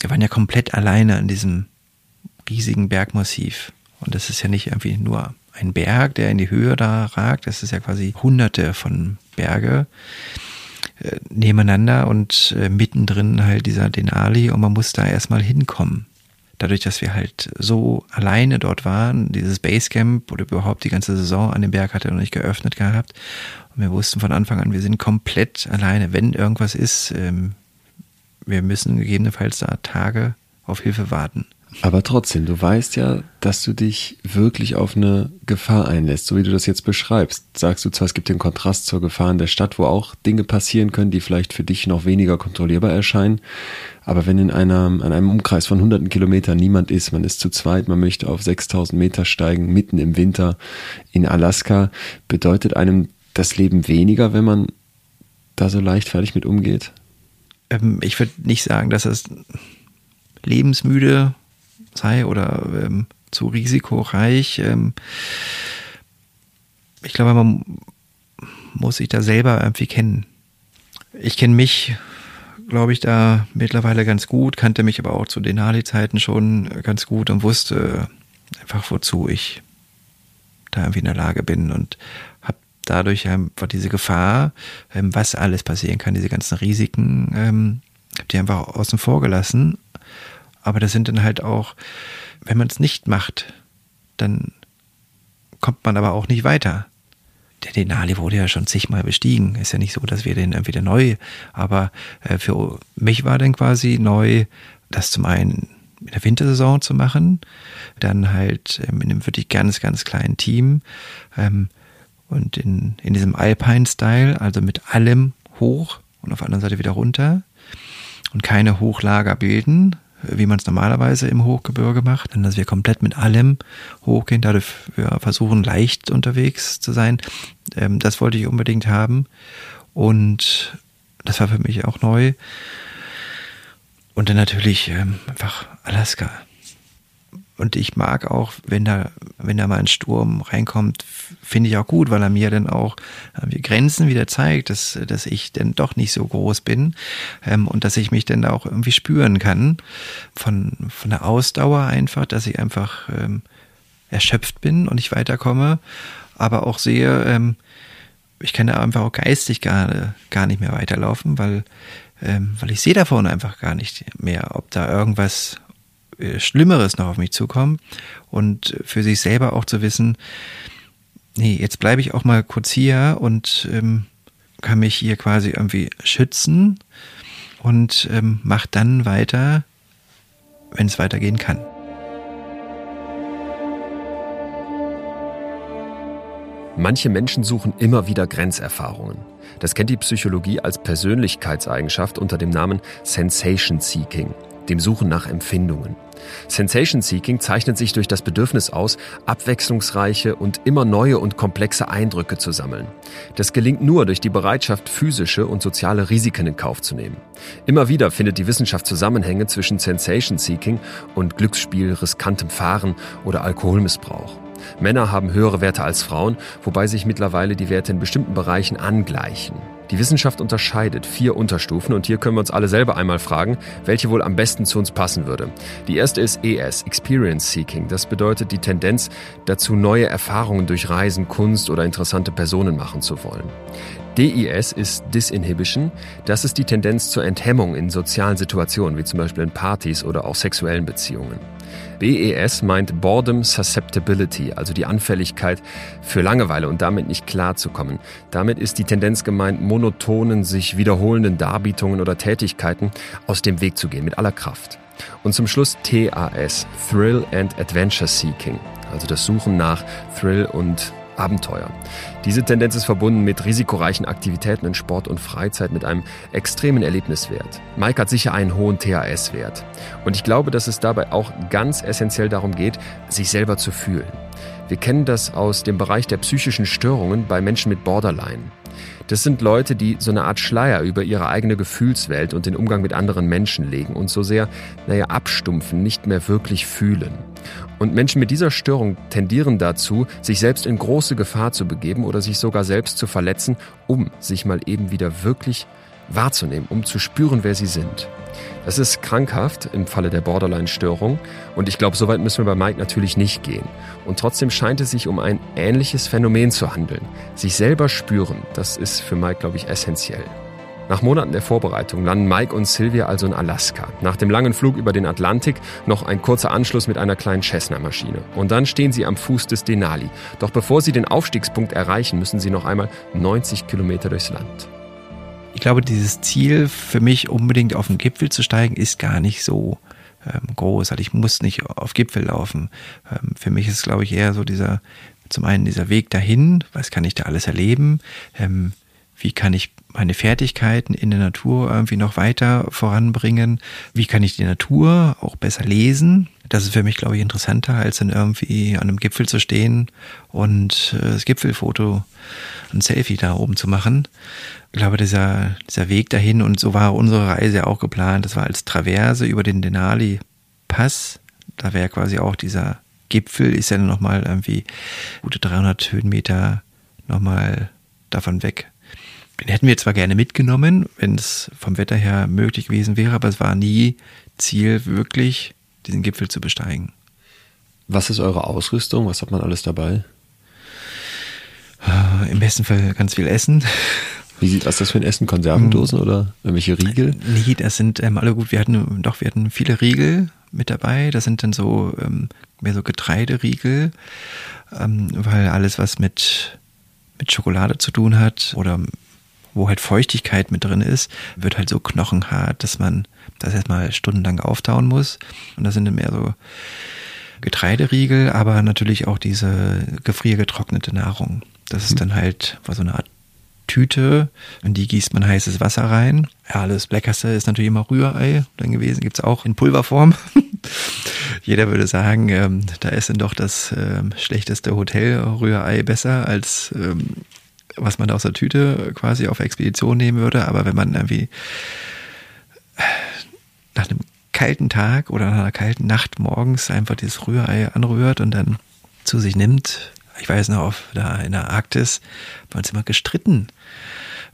wir waren ja komplett alleine in diesem riesigen Bergmassiv. Und das ist ja nicht irgendwie nur ein Berg, der in die Höhe da ragt. Das ist ja quasi hunderte von Berge äh, nebeneinander und äh, mittendrin halt dieser Denali und man muss da erstmal hinkommen. Dadurch, dass wir halt so alleine dort waren, dieses Basecamp oder überhaupt die ganze Saison an dem Berg hatte noch nicht geöffnet gehabt. Und wir wussten von Anfang an, wir sind komplett alleine. Wenn irgendwas ist, ähm, wir müssen gegebenenfalls da Tage auf Hilfe warten. Aber trotzdem, du weißt ja, dass du dich wirklich auf eine Gefahr einlässt, so wie du das jetzt beschreibst. Sagst du zwar, es gibt den Kontrast zur Gefahr in der Stadt, wo auch Dinge passieren können, die vielleicht für dich noch weniger kontrollierbar erscheinen. Aber wenn in einer, an einem Umkreis von hunderten Kilometern niemand ist, man ist zu zweit, man möchte auf 6000 Meter steigen, mitten im Winter in Alaska, bedeutet einem das Leben weniger, wenn man da so leichtfertig mit umgeht? ähm, ich würde nicht sagen, dass es lebensmüde sei oder ähm, zu risikoreich. Ähm, ich glaube, man muss sich da selber irgendwie kennen. Ich kenne mich, glaube ich, da mittlerweile ganz gut, kannte mich aber auch zu den Harley-Zeiten schon ganz gut und wusste einfach, wozu ich da irgendwie in der Lage bin und dadurch einfach diese Gefahr, ähm, was alles passieren kann, diese ganzen Risiken, ähm, die einfach außen vor gelassen. Aber das sind dann halt auch, wenn man es nicht macht, dann kommt man aber auch nicht weiter. Der Denali wurde ja schon zigmal bestiegen. Ist ja nicht so, dass wir den wieder neu, aber äh, für mich war dann quasi neu, das zum einen in der Wintersaison zu machen, dann halt ähm, in einem wirklich ganz, ganz kleinen Team. Ähm, und in, in diesem Alpine-Style, also mit allem hoch und auf der anderen Seite wieder runter und keine Hochlager bilden, wie man es normalerweise im Hochgebirge macht, dass wir komplett mit allem hochgehen, dadurch wir versuchen leicht unterwegs zu sein. Ähm, das wollte ich unbedingt haben und das war für mich auch neu. Und dann natürlich ähm, einfach Alaska. Und ich mag auch, wenn da, wenn da mal ein Sturm reinkommt, finde ich auch gut, weil er mir dann auch äh, Grenzen wieder zeigt, dass, dass ich dann doch nicht so groß bin ähm, und dass ich mich dann auch irgendwie spüren kann von, von der Ausdauer einfach, dass ich einfach ähm, erschöpft bin und nicht weiterkomme, aber auch sehe, ähm, ich kann da einfach auch geistig gar, gar nicht mehr weiterlaufen, weil, ähm, weil ich sehe da vorne einfach gar nicht mehr, ob da irgendwas Schlimmeres noch auf mich zukommt und für sich selber auch zu wissen, nee, jetzt bleibe ich auch mal kurz hier und ähm, kann mich hier quasi irgendwie schützen und ähm, mach dann weiter, wenn es weitergehen kann. Manche Menschen suchen immer wieder Grenzerfahrungen. Das kennt die Psychologie als Persönlichkeitseigenschaft unter dem Namen Sensation Seeking dem Suchen nach Empfindungen. Sensation Seeking zeichnet sich durch das Bedürfnis aus, abwechslungsreiche und immer neue und komplexe Eindrücke zu sammeln. Das gelingt nur durch die Bereitschaft, physische und soziale Risiken in Kauf zu nehmen. Immer wieder findet die Wissenschaft Zusammenhänge zwischen Sensation Seeking und Glücksspiel, riskantem Fahren oder Alkoholmissbrauch. Männer haben höhere Werte als Frauen, wobei sich mittlerweile die Werte in bestimmten Bereichen angleichen. Die Wissenschaft unterscheidet vier Unterstufen und hier können wir uns alle selber einmal fragen, welche wohl am besten zu uns passen würde. Die erste ist ES, Experience Seeking. Das bedeutet die Tendenz dazu, neue Erfahrungen durch Reisen, Kunst oder interessante Personen machen zu wollen. DIS ist Disinhibition. Das ist die Tendenz zur Enthemmung in sozialen Situationen, wie zum Beispiel in Partys oder auch sexuellen Beziehungen. BES meint Boredom Susceptibility, also die Anfälligkeit für Langeweile und damit nicht klarzukommen. Damit ist die Tendenz gemeint, monotonen, sich wiederholenden Darbietungen oder Tätigkeiten aus dem Weg zu gehen mit aller Kraft. Und zum Schluss TAS, Thrill and Adventure Seeking, also das Suchen nach Thrill und Abenteuer. Diese Tendenz ist verbunden mit risikoreichen Aktivitäten in Sport und Freizeit mit einem extremen Erlebniswert. Mike hat sicher einen hohen THS-Wert. Und ich glaube, dass es dabei auch ganz essentiell darum geht, sich selber zu fühlen. Wir kennen das aus dem Bereich der psychischen Störungen bei Menschen mit Borderline. Das sind Leute, die so eine Art Schleier über ihre eigene Gefühlswelt und den Umgang mit anderen Menschen legen und so sehr, naja, abstumpfen, nicht mehr wirklich fühlen. Und Menschen mit dieser Störung tendieren dazu, sich selbst in große Gefahr zu begeben oder sich sogar selbst zu verletzen, um sich mal eben wieder wirklich wahrzunehmen, um zu spüren, wer sie sind. Das ist krankhaft im Falle der Borderline-Störung und ich glaube, so weit müssen wir bei Mike natürlich nicht gehen. Und trotzdem scheint es sich um ein ähnliches Phänomen zu handeln. Sich selber spüren, das ist für Mike, glaube ich, essentiell. Nach Monaten der Vorbereitung landen Mike und Sylvia also in Alaska. Nach dem langen Flug über den Atlantik noch ein kurzer Anschluss mit einer kleinen Cessna-Maschine. Und dann stehen sie am Fuß des Denali. Doch bevor sie den Aufstiegspunkt erreichen, müssen sie noch einmal 90 Kilometer durchs Land. Ich glaube, dieses Ziel für mich unbedingt auf den Gipfel zu steigen, ist gar nicht so ähm, groß. Also ich muss nicht auf Gipfel laufen. Ähm, für mich ist, glaube ich, eher so dieser, zum einen dieser Weg dahin, was kann ich da alles erleben, ähm, wie kann ich meine Fertigkeiten in der Natur irgendwie noch weiter voranbringen, wie kann ich die Natur auch besser lesen. Das ist für mich, glaube ich, interessanter, als dann irgendwie an einem Gipfel zu stehen und äh, das Gipfelfoto, ein Selfie da oben zu machen. Ich glaube, dieser, dieser Weg dahin, und so war unsere Reise auch geplant, das war als Traverse über den Denali Pass. Da wäre quasi auch dieser Gipfel, ist ja nochmal irgendwie gute 300 Höhenmeter nochmal davon weg. Den hätten wir zwar gerne mitgenommen, wenn es vom Wetter her möglich gewesen wäre, aber es war nie Ziel, wirklich diesen Gipfel zu besteigen. Was ist eure Ausrüstung? Was hat man alles dabei? Äh, Im besten Fall ganz viel Essen. *laughs* Wie sieht was das für ein Essen? Konservendosen hm. oder irgendwelche Riegel? Nee, das sind ähm, alle gut. Wir hatten doch, wir hatten viele Riegel mit dabei. Das sind dann so ähm, mehr so Getreideriegel, ähm, weil alles, was mit mit Schokolade zu tun hat oder wo halt Feuchtigkeit mit drin ist, wird halt so knochenhart, dass man das erstmal stundenlang auftauen muss. Und das sind dann mehr so Getreideriegel, aber natürlich auch diese gefriergetrocknete Nahrung. Das ist mhm. dann halt so eine Art Tüte, in die gießt man heißes Wasser rein. Ja, das Leckerste ist natürlich immer Rührei dann gewesen. Gibt's auch in Pulverform. *laughs* Jeder würde sagen, ähm, da ist dann doch das ähm, schlechteste Hotel-Rührei besser als ähm, was man da aus der Tüte quasi auf Expedition nehmen würde. Aber wenn man irgendwie nach einem kalten Tag oder nach einer kalten Nacht morgens einfach dieses Rührei anrührt und dann zu sich nimmt, ich weiß noch, auf, da in der Arktis bei uns immer gestritten,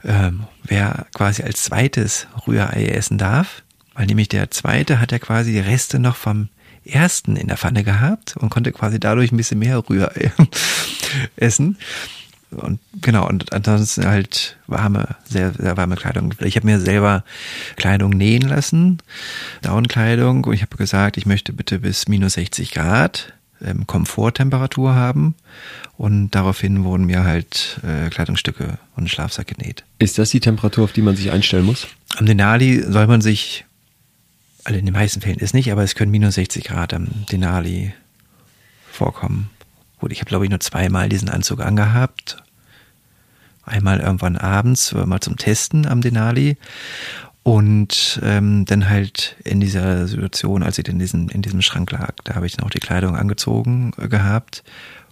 ähm, wer quasi als zweites Rührei essen darf. Weil nämlich der zweite hat ja quasi die Reste noch vom ersten in der Pfanne gehabt und konnte quasi dadurch ein bisschen mehr Rührei *laughs* essen. Und genau, und ansonsten halt warme, sehr, sehr warme Kleidung. Ich habe mir selber Kleidung nähen lassen, Downkleidung, und ich habe gesagt, ich möchte bitte bis minus 60 Grad ähm, Komforttemperatur haben. Und daraufhin wurden mir halt äh, Kleidungsstücke und Schlafsack genäht. Ist das die Temperatur, auf die man sich einstellen muss? Am Denali soll man sich, also in den meisten Fällen ist nicht, aber es können minus 60 Grad am Denali vorkommen. Gut, ich habe glaube ich nur zweimal diesen Anzug angehabt. Einmal irgendwann abends, mal zum Testen am Denali und ähm, dann halt in dieser Situation, als ich in diesem, in diesem Schrank lag, da habe ich dann auch die Kleidung angezogen äh, gehabt.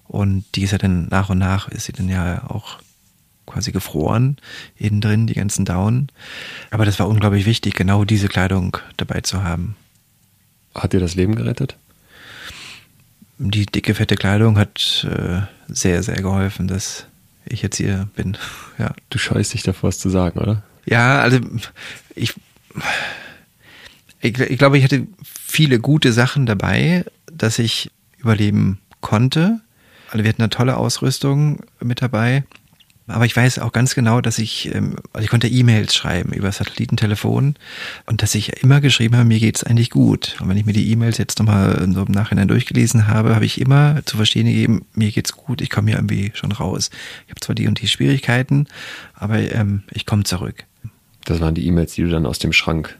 Und die ist ja dann nach und nach, ist sie dann ja auch quasi gefroren, innen drin, die ganzen Daunen. Aber das war unglaublich wichtig, genau diese Kleidung dabei zu haben. Hat dir das Leben gerettet? Die dicke, fette Kleidung hat äh, sehr, sehr geholfen, dass ich jetzt hier bin. *laughs* Ja. Du scheust dich davor, es zu sagen, oder? Ja, also ich, ich, ich glaube, ich hatte viele gute Sachen dabei, dass ich überleben konnte. Also wir hatten eine tolle Ausrüstung mit dabei. Aber ich weiß auch ganz genau, dass ich, ähm, also ich konnte E-Mails schreiben über Satellitentelefon und dass ich immer geschrieben habe, mir geht's eigentlich gut. Und wenn ich mir die E-Mails jetzt nochmal so im Nachhinein durchgelesen habe, habe ich immer zu verstehen gegeben, mir geht's gut, ich komme hier irgendwie schon raus. Ich habe zwar die und die Schwierigkeiten, aber ähm, ich komme zurück. Das waren die E-Mails, die du dann aus dem Schrank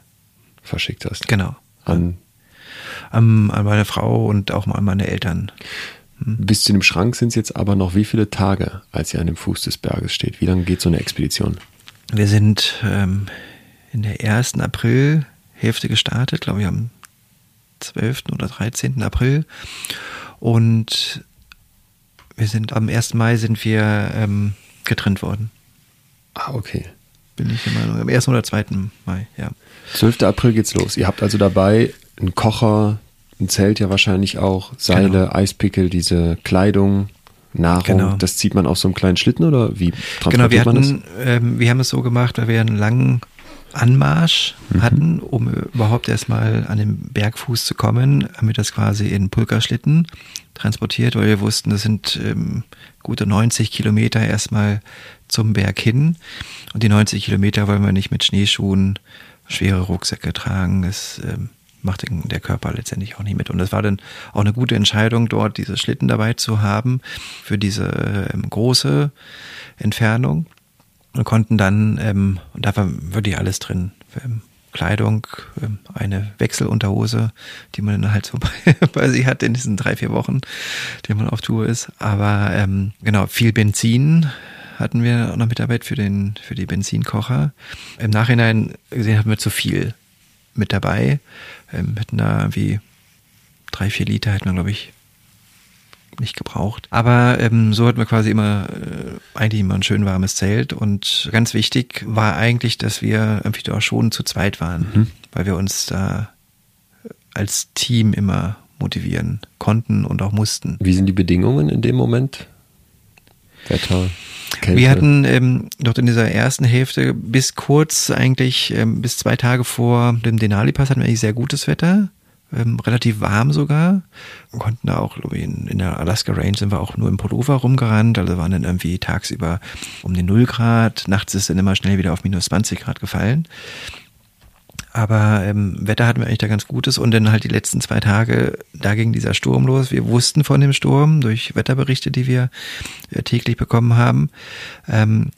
verschickt hast. Genau. An, an, an meine Frau und auch mal an meine Eltern. Bis zu dem Schrank sind es jetzt aber noch wie viele Tage, als ihr an dem Fuß des Berges steht? Wie lange geht so eine Expedition? Wir sind ähm, in der ersten Aprilhälfte gestartet, glaube ich am 12. oder 13. April. Und wir sind am 1. Mai sind wir ähm, getrennt worden. Ah, okay. Bin ich der Meinung. Am 1. oder 2. Mai, ja. 12. April geht's los. Ihr habt also dabei einen Kocher, ein Zelt ja wahrscheinlich auch, Seile, genau. Eispickel, diese Kleidung, Nahrung. Genau. Das zieht man auf so einem kleinen Schlitten oder wie transportiert genau, wir hatten, man das? Ähm, wir haben es so gemacht, weil wir einen langen Anmarsch mhm. hatten, um überhaupt erstmal an den Bergfuß zu kommen, haben wir das quasi in Pulkerschlitten transportiert, weil wir wussten, das sind ähm, gute 90 Kilometer erstmal zum Berg hin. Und die 90 Kilometer wollen wir nicht mit Schneeschuhen, schwere Rucksäcke tragen. Das ähm, macht der Körper letztendlich auch nicht mit. Und das war dann auch eine gute Entscheidung, dort diese Schlitten dabei zu haben für diese ähm, große Entfernung. Und konnten dann, ähm, und da war wirklich alles drin. Ähm, Kleidung, ähm, eine Wechselunterhose, die man dann halt so *laughs* bei, bei sich hat in diesen drei, vier Wochen, die man auf Tour ist. Aber ähm, genau, viel Benzin hatten wir auch noch mit dabei für, den, für die Benzinkocher. Im Nachhinein gesehen haben wir zu viel mit dabei. Ähm, hätten da irgendwie drei, vier Liter hätten wir, glaube ich, nicht gebraucht. Aber ähm, so hatten wir quasi immer äh, eigentlich immer ein schön warmes Zelt und ganz wichtig war eigentlich, dass wir irgendwie da schon zu zweit waren, mhm. weil wir uns da als Team immer motivieren konnten und auch mussten. Wie sind die Bedingungen in dem Moment? Wetter? Kälte. Wir hatten ähm, dort in dieser ersten Hälfte bis kurz eigentlich, ähm, bis zwei Tage vor dem Denali-Pass hatten wir eigentlich sehr gutes Wetter. Ähm, relativ warm sogar. Wir konnten da auch, in, in der Alaska Range sind wir auch nur im Pullover rumgerannt, also waren dann irgendwie tagsüber um den 0 Grad, nachts ist dann immer schnell wieder auf minus 20 Grad gefallen. Aber ähm, Wetter hatten wir eigentlich da ganz Gutes und dann halt die letzten zwei Tage, da ging dieser Sturm los. Wir wussten von dem Sturm durch Wetterberichte, die wir äh, täglich bekommen haben. Ähm,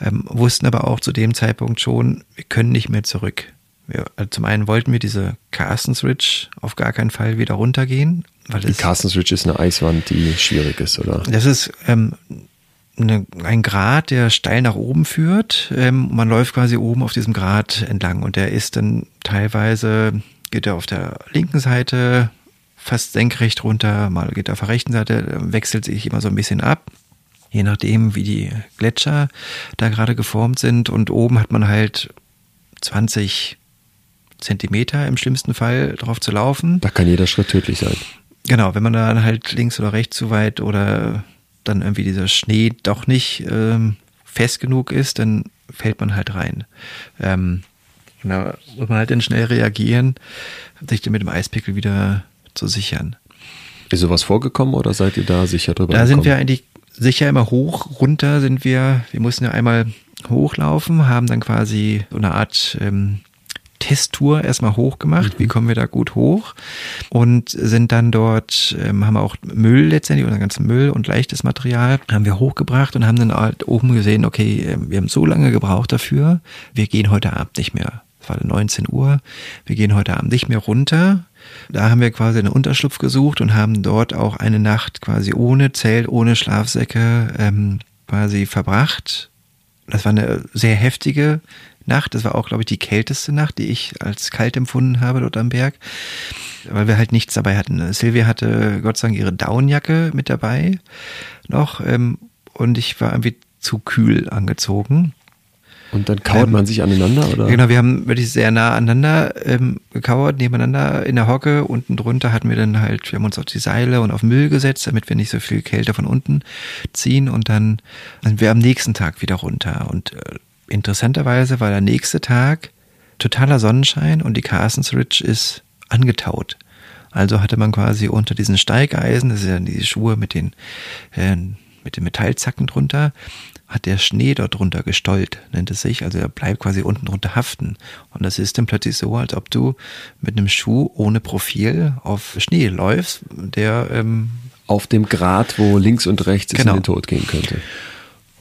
ähm, wussten aber auch zu dem Zeitpunkt schon, wir können nicht mehr zurück. Wir, also zum einen wollten wir diese Carstens Ridge auf gar keinen Fall wieder runtergehen. Weil die Carstens Ridge ist eine Eiswand, die schwierig ist, oder? Das ist ähm, eine, ein Grat, der steil nach oben führt. Ähm, man läuft quasi oben auf diesem Grat entlang und der ist dann teilweise, geht er auf der linken Seite fast senkrecht runter, mal geht er auf der rechten Seite, wechselt sich immer so ein bisschen ab. Je nachdem, wie die Gletscher da gerade geformt sind. Und oben hat man halt 20 Zentimeter im schlimmsten Fall drauf zu laufen. Da kann jeder Schritt tödlich sein. Genau, wenn man dann halt links oder rechts zu weit oder dann irgendwie dieser Schnee doch nicht ähm, fest genug ist, dann fällt man halt rein. Ähm, da muss man halt dann schnell reagieren, sich dann mit dem Eispickel wieder zu sichern. Ist sowas vorgekommen oder seid ihr da sicher drüber Da gekommen? sind wir eigentlich sicher immer hoch, runter sind wir. Wir mussten ja einmal hochlaufen, haben dann quasi so eine Art ähm, Testtour erstmal hochgemacht. Mhm. Wie kommen wir da gut hoch? Und sind dann dort, ähm, haben wir auch Müll letztendlich, unseren ganzen Müll und leichtes Material, haben wir hochgebracht und haben dann halt oben gesehen, okay, ähm, wir haben so lange gebraucht dafür, wir gehen heute Abend nicht mehr. Es war 19 Uhr, wir gehen heute Abend nicht mehr runter. Da haben wir quasi einen Unterschlupf gesucht und haben dort auch eine Nacht quasi ohne Zelt, ohne Schlafsäcke ähm, quasi verbracht. Das war eine sehr heftige Nacht. Das war auch, glaube ich, die kälteste Nacht, die ich als kalt empfunden habe dort am Berg, weil wir halt nichts dabei hatten. Silvia hatte Gott sei Dank ihre Downjacke mit dabei noch ähm, und ich war irgendwie zu kühl angezogen. Und dann kauert ähm, man sich aneinander, oder? Genau, wir haben wirklich sehr nah aneinander ähm, gekauert, nebeneinander in der Hocke. Unten drunter hatten wir dann halt, wir haben uns auf die Seile und auf Müll gesetzt, damit wir nicht so viel Kälte von unten ziehen. Und dann sind wir am nächsten Tag wieder runter. Und äh, interessanterweise war der nächste Tag totaler Sonnenschein und die Carstens Ridge ist angetaut. Also hatte man quasi unter diesen Steigeisen, das sind ja diese Schuhe mit den, äh, mit den Metallzacken drunter, hat der Schnee dort drunter gestollt, nennt es sich. Also er bleibt quasi unten drunter haften. Und das ist dann plötzlich so, als ob du mit einem Schuh ohne Profil auf Schnee läufst, der ähm, auf dem Grat, wo links und rechts genau. es in den Tod gehen könnte.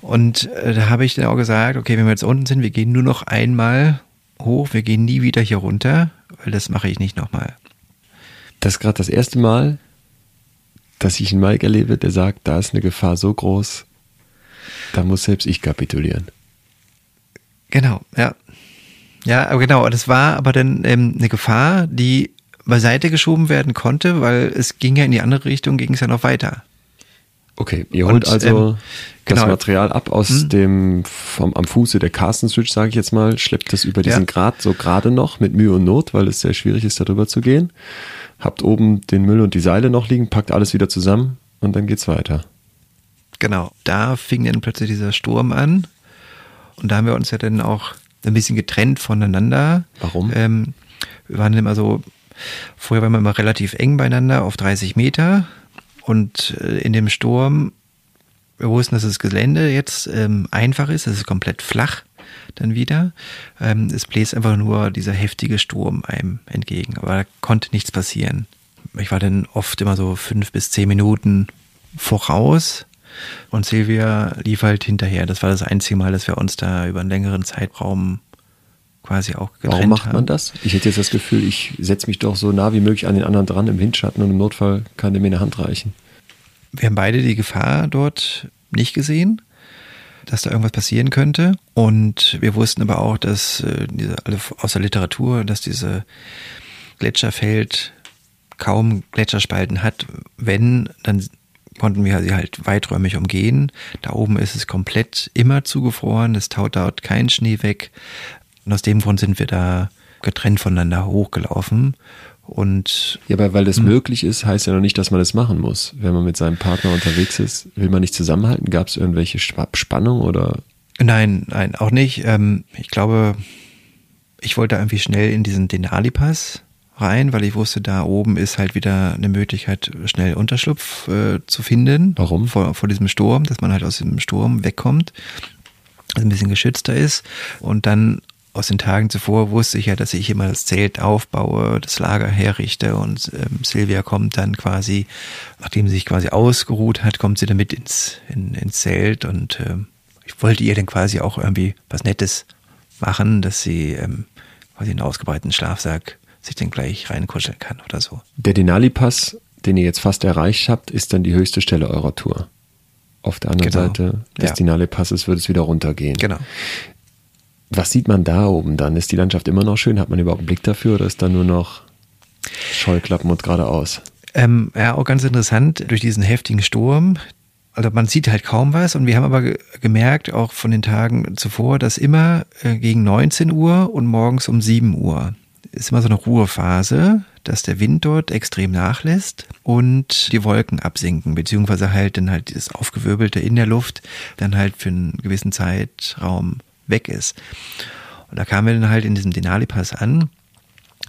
Und äh, da habe ich dann auch gesagt, okay, wenn wir jetzt unten sind, wir gehen nur noch einmal hoch, wir gehen nie wieder hier runter, weil das mache ich nicht nochmal. Das ist gerade das erste Mal, dass ich einen Mike erlebe, der sagt, da ist eine Gefahr so groß, da muss selbst ich kapitulieren. Genau, ja. Ja, aber genau, das war aber dann ähm, eine Gefahr, die beiseite geschoben werden konnte, weil es ging ja in die andere Richtung, ging es ja noch weiter. Okay, ihr holt Und, also ähm, das genau. Material ab aus Hm. dem vom am Fuße der Carsten Switch, sage ich jetzt mal, schleppt das über diesen Ja. Grat so gerade noch mit Mühe und Not, weil es sehr schwierig ist, darüber zu gehen. Habt oben den Müll und die Seile noch liegen, packt alles wieder zusammen und dann geht's weiter. Genau, da fing dann plötzlich dieser Sturm an. Und da haben wir uns ja dann auch ein bisschen getrennt voneinander. Warum? Ähm, wir waren immer so, vorher waren wir immer relativ eng beieinander auf 30 Meter. Und äh, in dem Sturm, wir wussten, dass das Gelände jetzt ähm, einfach ist, es ist komplett flach dann wieder. Ähm, es bläst einfach nur dieser heftige Sturm einem entgegen. Aber da konnte nichts passieren. Ich war dann oft immer so fünf bis zehn Minuten voraus und Silvia lief halt hinterher. Das war das einzige Mal, dass wir uns da über einen längeren Zeitraum quasi auch getrennt Warum macht man das? Ich hätte jetzt das Gefühl, ich setze mich doch so nah wie möglich an den anderen dran im Windschatten und im Notfall kann der mir eine Hand reichen. wir haben beide die Gefahr dort nicht gesehen, dass da irgendwas passieren könnte. Und wir wussten aber auch, dass äh, diese, alle aus der Literatur, dass diese Gletscherfeld kaum Gletscherspalten hat. Wenn, dann konnten wir sie halt weiträumig umgehen. Da oben ist es komplett immer zugefroren, es taut dort kein Schnee weg. Und aus dem Grund sind wir da getrennt voneinander hochgelaufen. Und Ja, aber weil Hm. das möglich ist, heißt ja noch nicht, dass man das machen muss. Wenn man mit seinem Partner unterwegs ist, will man nicht zusammenhalten? Gab es irgendwelche Sp- Spannung oder Nein, nein, auch nicht. Ähm, ich glaube, ich wollte irgendwie schnell in diesen Denali-Pass rein, weil ich wusste, da oben ist halt wieder eine Möglichkeit, schnell Unterschlupf äh, zu finden. Warum? Vor, vor diesem Sturm, dass man halt aus dem Sturm wegkommt, also ein bisschen geschützter ist. Und dann aus den Tagen zuvor wusste ich ja, dass ich immer das Zelt aufbaue, das Lager herrichte und ähm, Silvia kommt dann quasi, nachdem sie sich quasi ausgeruht hat, kommt sie dann mit ins, in, ins Zelt und ähm, ich wollte ihr dann quasi auch irgendwie was Nettes machen, dass sie ähm, quasi einen ausgebreiteten Schlafsack sich dann gleich reinkuscheln kann oder so. der Denali-Pass, den ihr jetzt fast erreicht habt, ist dann die höchste Stelle eurer Tour. Auf der anderen Genau. Seite des Ja. Denali-Passes wird es wieder runtergehen. Genau. Was sieht man da oben dann? Ist die Landschaft immer noch schön? Hat man überhaupt einen Blick dafür oder ist da nur noch Scheuklappen und geradeaus? Ähm, ja, auch ganz interessant, durch diesen heftigen Sturm, also man sieht halt kaum was und wir haben aber ge gemerkt, auch von den Tagen zuvor, dass immer äh, gegen 19 Uhr und morgens um 7 Uhr ist immer so eine Ruhephase, dass der Wind dort extrem nachlässt und die Wolken absinken, beziehungsweise halt dann halt dieses Aufgewirbelte in der Luft dann halt für einen gewissen Zeitraum weg ist. Und da kamen wir dann halt in diesem Denali-Pass an,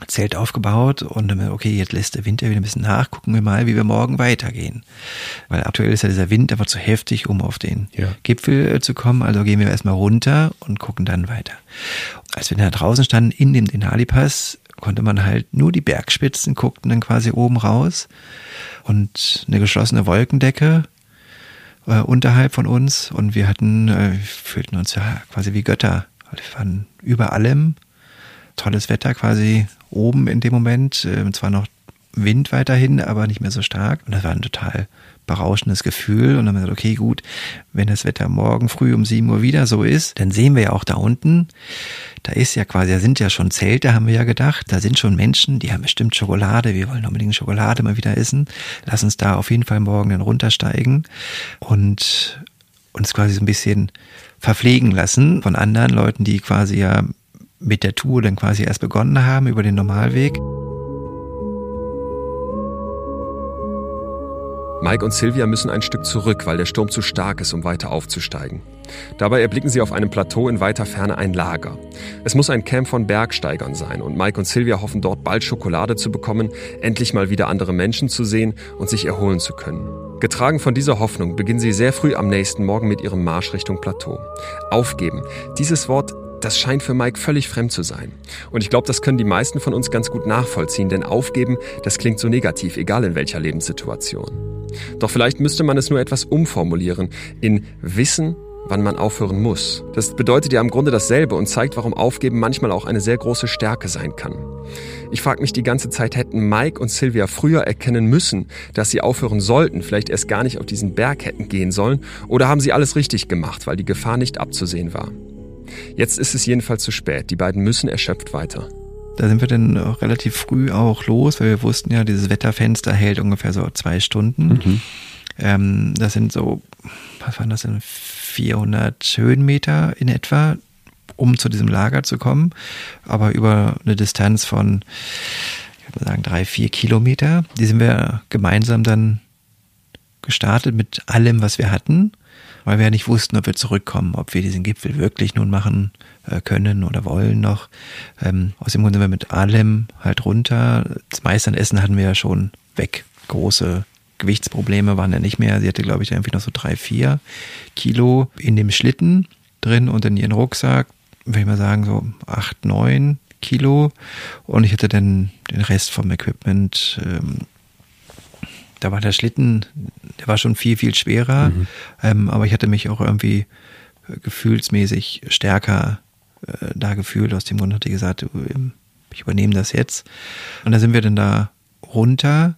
Zelt aufgebaut und dann, okay, jetzt lässt der Wind ja wieder ein bisschen nach, gucken wir mal, wie wir morgen weitergehen. Weil aktuell ist ja dieser Wind einfach zu heftig, um auf den Ja. Gipfel äh, zu kommen, also gehen wir erstmal runter und gucken dann weiter. Als wir da draußen standen, in dem Denali-Pass, konnte man halt nur die Bergspitzen, guckten dann quasi oben raus und eine geschlossene Wolkendecke äh, unterhalb von uns und wir hatten, äh, fühlten uns ja quasi wie Götter. Wir waren über allem, tolles Wetter quasi oben in dem Moment, äh, zwar noch Wind weiterhin, aber nicht mehr so stark und das war ein total berauschendes Gefühl. Und dann haben wir gesagt, okay, gut, wenn das Wetter morgen früh um 7 Uhr wieder so ist, dann sehen wir ja auch da unten, da ist ja quasi, da sind ja schon Zelte, haben wir ja gedacht, da sind schon Menschen, die haben bestimmt Schokolade, wir wollen unbedingt Schokolade mal wieder essen, lass uns da auf jeden Fall morgen dann runtersteigen und uns quasi so ein bisschen verpflegen lassen von anderen Leuten, die quasi ja mit der Tour dann quasi erst begonnen haben über den Normalweg. Mike und Sylvia müssen ein Stück zurück, weil der Sturm zu stark ist, um weiter aufzusteigen. Dabei erblicken sie auf einem Plateau in weiter Ferne ein Lager. Es muss ein Camp von Bergsteigern sein und Mike und Sylvia hoffen dort bald Schokolade zu bekommen, endlich mal wieder andere Menschen zu sehen und sich erholen zu können. Getragen von dieser Hoffnung beginnen sie sehr früh am nächsten Morgen mit ihrem Marsch Richtung Plateau. Aufgeben. Dieses Wort das scheint für Mike völlig fremd zu sein. Und ich glaube, das können die meisten von uns ganz gut nachvollziehen, denn aufgeben, das klingt so negativ, egal in welcher Lebenssituation. Doch vielleicht müsste man es nur etwas umformulieren in Wissen, wann man aufhören muss. Das bedeutet ja im Grunde dasselbe und zeigt, warum Aufgeben manchmal auch eine sehr große Stärke sein kann. Ich frage mich die ganze Zeit, hätten Mike und Sylvia früher erkennen müssen, dass sie aufhören sollten, vielleicht erst gar nicht auf diesen Berg hätten gehen sollen, oder haben sie alles richtig gemacht, weil die Gefahr nicht abzusehen war? Jetzt ist es jedenfalls zu spät. Die beiden müssen erschöpft weiter. Da sind wir dann relativ früh auch los, weil wir wussten ja, dieses Wetterfenster hält ungefähr so zwei Stunden. Mhm. Ähm, das sind so, was waren das denn, 400 Höhenmeter in etwa, um zu diesem Lager zu kommen, aber über eine Distanz von, ich würde sagen, drei, vier Kilometer. Die sind wir gemeinsam dann gestartet mit allem, was wir hatten, weil wir ja nicht wussten, ob wir zurückkommen, ob wir diesen Gipfel wirklich nun machen äh, können oder wollen noch. Ähm, aus dem Grund sind wir mit allem halt runter. Das meiste an Essen hatten wir ja schon weg. Große Gewichtsprobleme waren ja nicht mehr. Sie hatte, glaube ich, irgendwie noch so drei, vier Kilo in dem Schlitten drin und in ihren Rucksack würde ich mal sagen, so acht, neun Kilo. Und ich hatte dann den Rest vom Equipment. Ähm, da war der Schlitten, der war schon viel, viel schwerer. Mhm. Ähm, aber ich hatte mich auch irgendwie gefühlsmäßig stärker äh, da gefühlt. Aus dem Grund hatte ich gesagt, ähm, ich übernehme das jetzt. Und da sind wir dann da runter.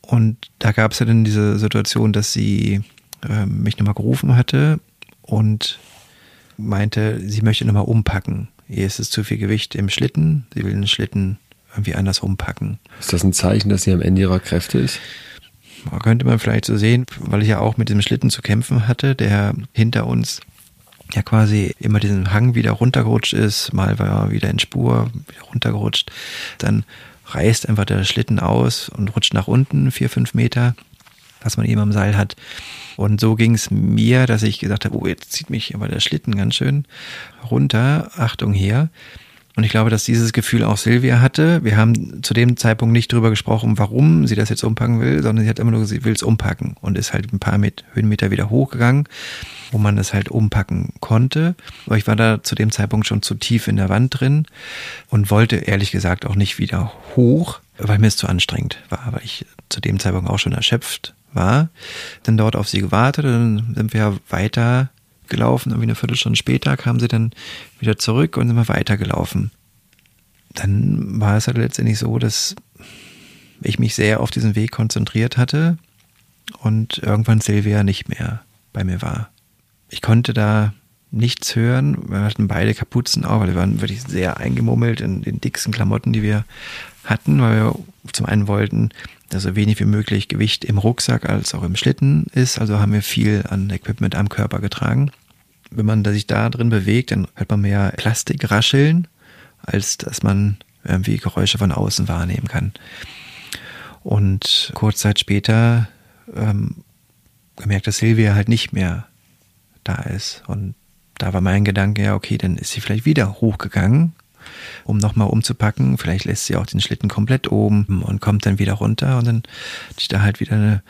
Und da gab es ja dann diese Situation, dass sie äh, mich nochmal gerufen hatte und meinte, sie möchte nochmal umpacken. Hier ist es zu viel Gewicht im Schlitten. Sie will den Schlitten irgendwie anders umpacken. Ist das ein Zeichen, dass sie am Ende ihrer Kräfte ist? Könnte man vielleicht so sehen, weil ich ja auch mit diesem Schlitten zu kämpfen hatte, der hinter uns ja quasi immer diesen Hang wieder runtergerutscht ist, mal war er wieder in Spur, wieder runtergerutscht. Dann reißt einfach der Schlitten aus und rutscht nach unten, vier, fünf Meter, was man eben am Seil hat. Und so ging es mir, dass ich gesagt habe, oh, jetzt zieht mich aber der Schlitten ganz schön runter. Achtung hier. Und ich glaube, dass dieses Gefühl auch Silvia hatte. Wir haben zu dem Zeitpunkt nicht drüber gesprochen, warum sie das jetzt umpacken will, sondern sie hat immer nur, sie will es umpacken und ist halt ein paar mit Höhenmeter wieder hochgegangen, wo man es halt umpacken konnte. Aber ich war da zu dem Zeitpunkt schon zu tief in der Wand drin und wollte ehrlich gesagt auch nicht wieder hoch, weil mir es zu anstrengend war, weil ich zu dem Zeitpunkt auch schon erschöpft war, dann dort auf sie gewartet dann sind wir weiter gelaufen. Irgendwie eine Viertelstunde später kamen sie dann wieder zurück und sind wir weitergelaufen. Dann war es halt letztendlich so, dass ich mich sehr auf diesen Weg konzentriert hatte und irgendwann Silvia nicht mehr bei mir war. Ich konnte da nichts hören. Wir hatten beide Kapuzen auf, weil wir waren wirklich sehr eingemummelt in den dicksten Klamotten, die wir hatten, weil wir zum einen wollten, dass so wenig wie möglich Gewicht im Rucksack als auch im Schlitten ist. Also haben wir viel an Equipment am Körper getragen. Wenn man sich da drin bewegt, dann hört man mehr Plastik rascheln, als dass man irgendwie Geräusche von außen wahrnehmen kann. Und kurz Zeit später ähm, gemerkt, dass Silvia halt nicht mehr da ist. Und da war mein Gedanke, ja, okay, dann ist sie vielleicht wieder hochgegangen um nochmal umzupacken. Vielleicht lässt sie auch den Schlitten komplett oben und kommt dann wieder runter und dann hatte ich da halt wieder eine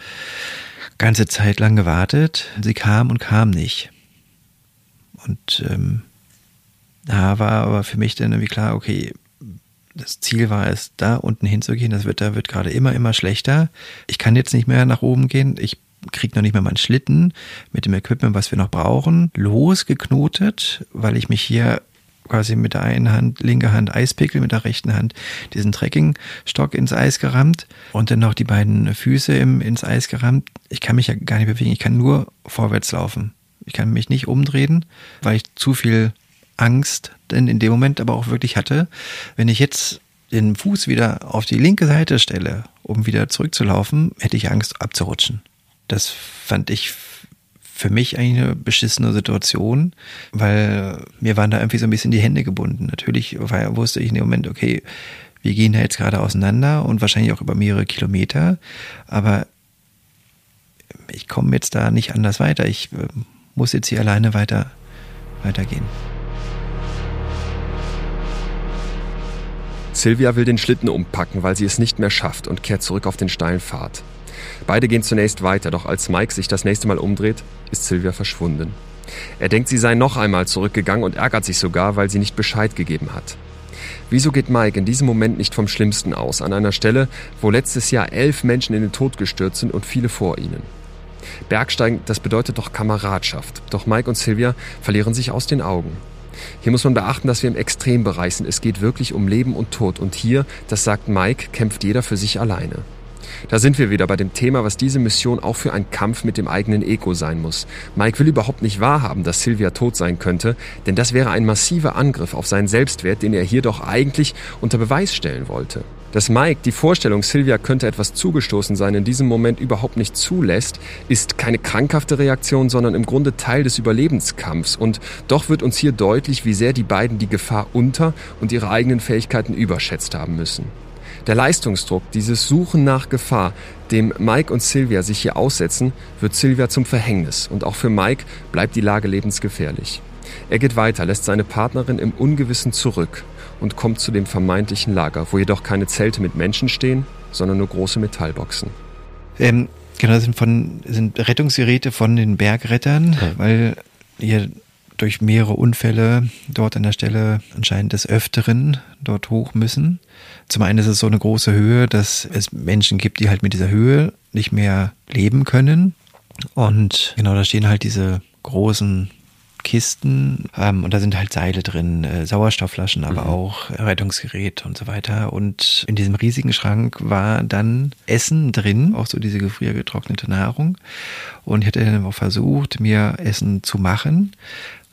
ganze Zeit lang gewartet. Sie kam und kam nicht. Und ähm, da war aber für mich dann irgendwie klar, okay, das Ziel war es, da unten hinzugehen. Das Wetter wird gerade immer, immer schlechter. Ich kann jetzt nicht mehr nach oben gehen. Ich kriege noch nicht mehr meinen Schlitten mit dem Equipment, was wir noch brauchen, losgeknotet, weil ich mich hier quasi mit der einen Hand, linke Hand Eispickel, mit der rechten Hand diesen Trekkingstock ins Eis gerammt und dann noch die beiden Füße im, ins Eis gerammt. Ich kann mich ja gar nicht bewegen, ich kann nur vorwärts laufen. Ich kann mich nicht umdrehen, weil ich zu viel Angst denn in dem Moment aber auch wirklich hatte. Wenn ich jetzt den Fuß wieder auf die linke Seite stelle, um wieder zurückzulaufen, hätte ich Angst abzurutschen. Das fand ich für mich eigentlich eine beschissene Situation, weil mir waren da irgendwie so ein bisschen die Hände gebunden. Natürlich war, wusste ich in dem Moment, okay, wir gehen da jetzt gerade auseinander und wahrscheinlich auch über mehrere Kilometer, aber ich komme jetzt da nicht anders weiter. Ich äh, muss jetzt hier alleine weiter, weitergehen. Silvia will den Schlitten umpacken, weil sie es nicht mehr schafft und kehrt zurück auf den steilen Pfad. Beide gehen zunächst weiter, doch als Mike sich das nächste Mal umdreht, ist Sylvia verschwunden. Er denkt, sie sei noch einmal zurückgegangen und ärgert sich sogar, weil sie nicht Bescheid gegeben hat. Wieso geht Mike in diesem Moment nicht vom Schlimmsten aus, an einer Stelle, wo letztes Jahr elf Menschen in den Tod gestürzt sind und viele vor ihnen? Bergsteigen, das bedeutet doch Kameradschaft. Doch Mike und Silvia verlieren sich aus den Augen. Hier muss man beachten, dass wir im Extrembereich sind. Es geht wirklich um Leben und Tod. Und hier, das sagt Mike, kämpft jeder für sich alleine. Da sind wir wieder bei dem Thema, was diese Mission auch für einen Kampf mit dem eigenen Ego sein muss. Mike will überhaupt nicht wahrhaben, dass Sylvia tot sein könnte, denn das wäre ein massiver Angriff auf seinen Selbstwert, den er hier doch eigentlich unter Beweis stellen wollte. Dass Mike die Vorstellung, Sylvia könnte etwas zugestoßen sein, in diesem Moment überhaupt nicht zulässt, ist keine krankhafte Reaktion, sondern im Grunde Teil des Überlebenskampfs. Und doch wird uns hier deutlich, wie sehr die beiden die Gefahr unter und ihre eigenen Fähigkeiten überschätzt haben müssen. Der Leistungsdruck, dieses Suchen nach Gefahr, dem Mike und Sylvia sich hier aussetzen, wird Sylvia zum Verhängnis. Und auch für Mike bleibt die Lage lebensgefährlich. Er geht weiter, lässt seine Partnerin im Ungewissen zurück und kommt zu dem vermeintlichen Lager, wo jedoch keine Zelte mit Menschen stehen, sondern nur große Metallboxen. Ähm, genau, das sind, von, sind Rettungsgeräte von den Bergrettern, ja. weil hier durch mehrere Unfälle dort an der Stelle anscheinend des Öfteren dort hoch müssen. Zum einen ist es so eine große Höhe, dass es Menschen gibt, die halt mit dieser Höhe nicht mehr leben können. Und genau, da stehen halt diese großen Kisten ähm, und da sind halt Seile drin, äh, Sauerstoffflaschen, aber mhm. auch Rettungsgerät und so weiter. Und in diesem riesigen Schrank war dann Essen drin, auch so diese gefriergetrocknete Nahrung. Und ich hatte dann auch versucht, mir Essen zu machen,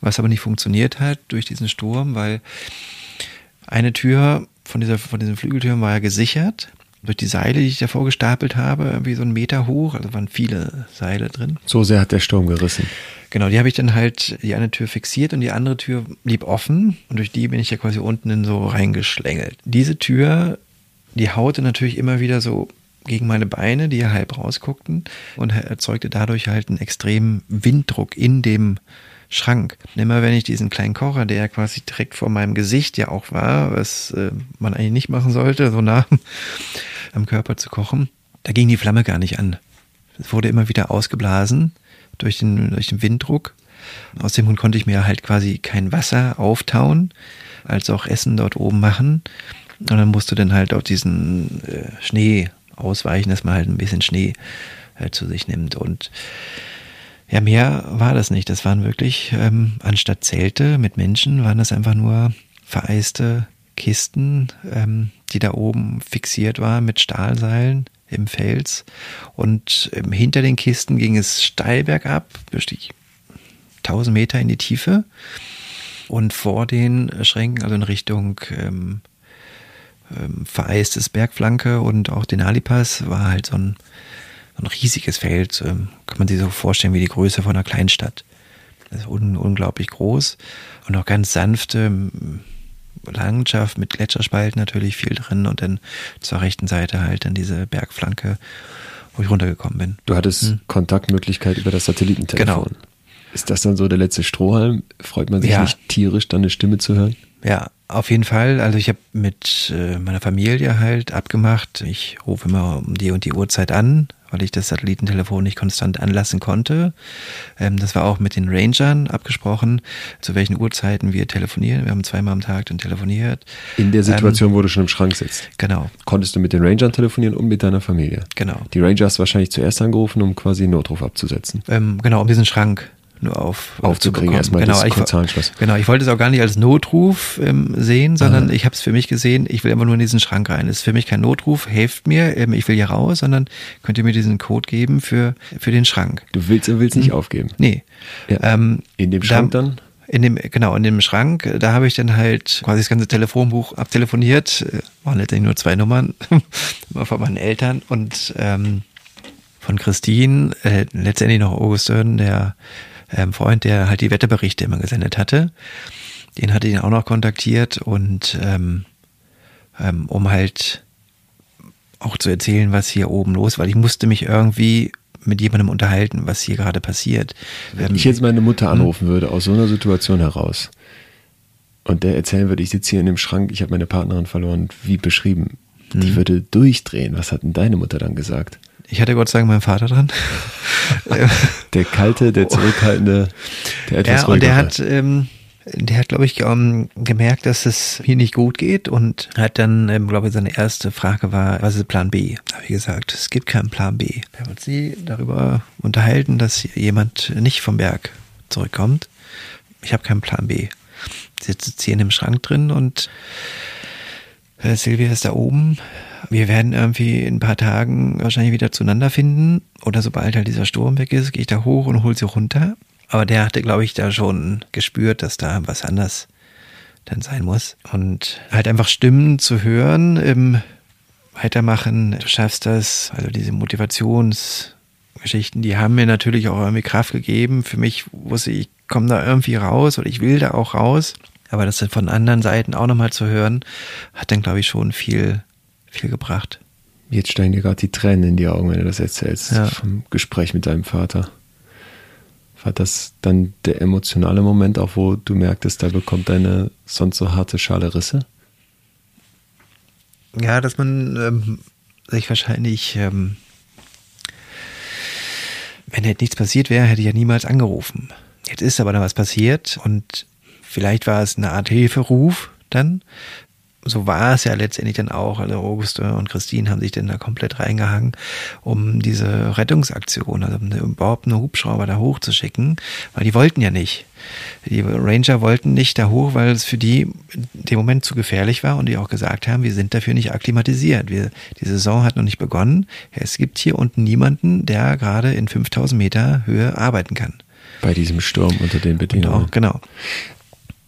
was aber nicht funktioniert hat durch diesen Sturm, weil eine Tür von dieser, von diesen Flügeltüren war ja gesichert durch die Seile, die ich davor gestapelt habe, irgendwie so einen Meter hoch, also waren viele Seile drin. So sehr hat der Sturm gerissen. Genau, die habe ich dann halt die eine Tür fixiert und die andere Tür blieb offen und durch die bin ich ja quasi unten in so reingeschlängelt. Diese Tür, die haute natürlich immer wieder so gegen meine Beine, die ja halb rausguckten und erzeugte dadurch halt einen extremen Winddruck in dem Schrank. Immer wenn ich diesen kleinen Kocher, der ja quasi direkt vor meinem Gesicht ja auch war, was äh, man eigentlich nicht machen sollte, so nah am Körper zu kochen, da ging die Flamme gar nicht an. Es wurde immer wieder ausgeblasen durch den, durch den Winddruck. Aus dem Grund konnte ich mir halt quasi kein Wasser auftauen, als auch Essen dort oben machen. Und dann musste dann halt auf diesen äh, Schnee ausweichen, dass man halt ein bisschen Schnee äh, zu sich nimmt. Und ja, mehr war das nicht. Das waren wirklich, ähm, anstatt Zelte mit Menschen, waren das einfach nur vereiste Kisten, ähm, die da oben fixiert waren mit Stahlseilen im Fels. Und ähm, hinter den Kisten ging es steil bergab, bestieg 1000 Meter in die Tiefe. Und vor den Schränken, also in Richtung ähm, ähm, vereistes Bergflanke und auch den Alipas, war halt so ein ein riesiges Feld, ähm, kann man sich so vorstellen wie die Größe von einer Kleinstadt. Das ist un unglaublich groß und auch ganz sanfte Landschaft mit Gletscherspalten natürlich viel drin und dann zur rechten Seite halt dann diese Bergflanke, wo ich runtergekommen bin. Du hattest hm. Kontaktmöglichkeit über das Satellitentelefon. Genau. Ist das dann so der letzte Strohhalm? Freut man sich ja. nicht tierisch, dann eine Stimme zu hören? Ja, auf jeden Fall. Also ich habe mit äh, meiner Familie halt abgemacht. Ich rufe immer um die und die Uhrzeit an, weil ich das Satellitentelefon nicht konstant anlassen konnte. Ähm, das war auch mit den Rangern abgesprochen, zu welchen Uhrzeiten wir telefonieren. Wir haben zweimal am Tag dann telefoniert. In der Situation, ähm, wo du schon im Schrank sitzt. Genau. Konntest du mit den Rangern telefonieren und mit deiner Familie. Genau. Die Ranger hast du wahrscheinlich zuerst angerufen, um quasi einen Notruf abzusetzen. Ähm, genau, um diesen Schrank nur auf aufzukriegen erstmal genau, das Konzernschloss. Genau, ich wollte es auch gar nicht als Notruf ähm, sehen, sondern Aha. ich habe es für mich gesehen, ich will immer nur in diesen Schrank rein. Es ist für mich kein Notruf, helft mir, ähm, ich will hier raus, sondern könnt ihr mir diesen Code geben für, für den Schrank. Du willst, du willst nicht hm. aufgeben. Nee. Ja. Ähm, in dem Schrank da, dann? In dem, genau, in dem Schrank, da habe ich dann halt quasi das ganze Telefonbuch abtelefoniert, äh, waren letztendlich nur zwei Nummern, *laughs* von meinen Eltern und ähm, von Christine, äh, letztendlich noch Augustin, der ähm, Freund, der halt die Wetterberichte immer gesendet hatte. Den hatte ich auch noch kontaktiert und ähm, ähm, um halt auch zu erzählen, was hier oben los, weil ich musste mich irgendwie mit jemandem unterhalten, was hier gerade passiert. Wenn ich jetzt meine Mutter hm? anrufen würde aus so einer Situation heraus und der erzählen würde, ich sitze hier in dem Schrank, ich habe meine Partnerin verloren, wie beschrieben, die hm. würde durchdrehen. Was hat denn deine Mutter dann gesagt? Ich hatte Gott sei Dank meinen Vater dran. *laughs* der kalte, der zurückhaltende, der etwas Ja, und der hat, ähm, der hat, glaube ich, ähm, gemerkt, dass es hier nicht gut geht und hat dann, ähm, glaube ich, seine erste Frage war, was ist Plan B? Da habe ich gesagt, es gibt keinen Plan B. Wir haben uns sie darüber unterhalten, dass jemand nicht vom Berg zurückkommt. Ich habe keinen Plan B. Sie sitzt jetzt hier in dem Schrank drin und äh, Silvia ist da oben. Wir werden irgendwie in ein paar Tagen wahrscheinlich wieder zueinander finden. Oder sobald halt dieser Sturm weg ist, gehe ich da hoch und hole sie runter. Aber der hatte, glaube ich, da schon gespürt, dass da was anders dann sein muss. Und halt einfach Stimmen zu hören im Weitermachen, du schaffst das, also diese Motivationsgeschichten, die haben mir natürlich auch irgendwie Kraft gegeben. Für mich wusste ich, ich komme da irgendwie raus oder ich will da auch raus. Aber das von anderen Seiten auch nochmal zu hören, hat dann, glaube ich, schon viel, viel gebracht. Jetzt steigen dir gerade die Tränen in die Augen, wenn du das erzählst, Ja. vom Gespräch mit deinem Vater. War das dann der emotionale Moment, auch wo du merktest, da bekommt deine sonst so harte Schale Risse? Ja, dass man ähm, sich wahrscheinlich, ähm, wenn jetzt nichts passiert wäre, hätte ich ja niemals angerufen. Jetzt ist aber da was passiert und vielleicht war es eine Art Hilferuf dann. So war es ja letztendlich dann auch. Also Auguste und Christine haben sich dann da komplett reingehangen, um diese Rettungsaktion, also um überhaupt einen Hubschrauber da hochzuschicken, weil die wollten ja nicht. Die Ranger wollten nicht da hoch, weil es für die in dem Moment zu gefährlich war und die auch gesagt haben, wir sind dafür nicht akklimatisiert. Wir, die Saison hat noch nicht begonnen. Es gibt hier unten niemanden, der gerade in 5000 Meter Höhe arbeiten kann. Bei diesem Sturm unter den Und Bedingungen. auch, genau.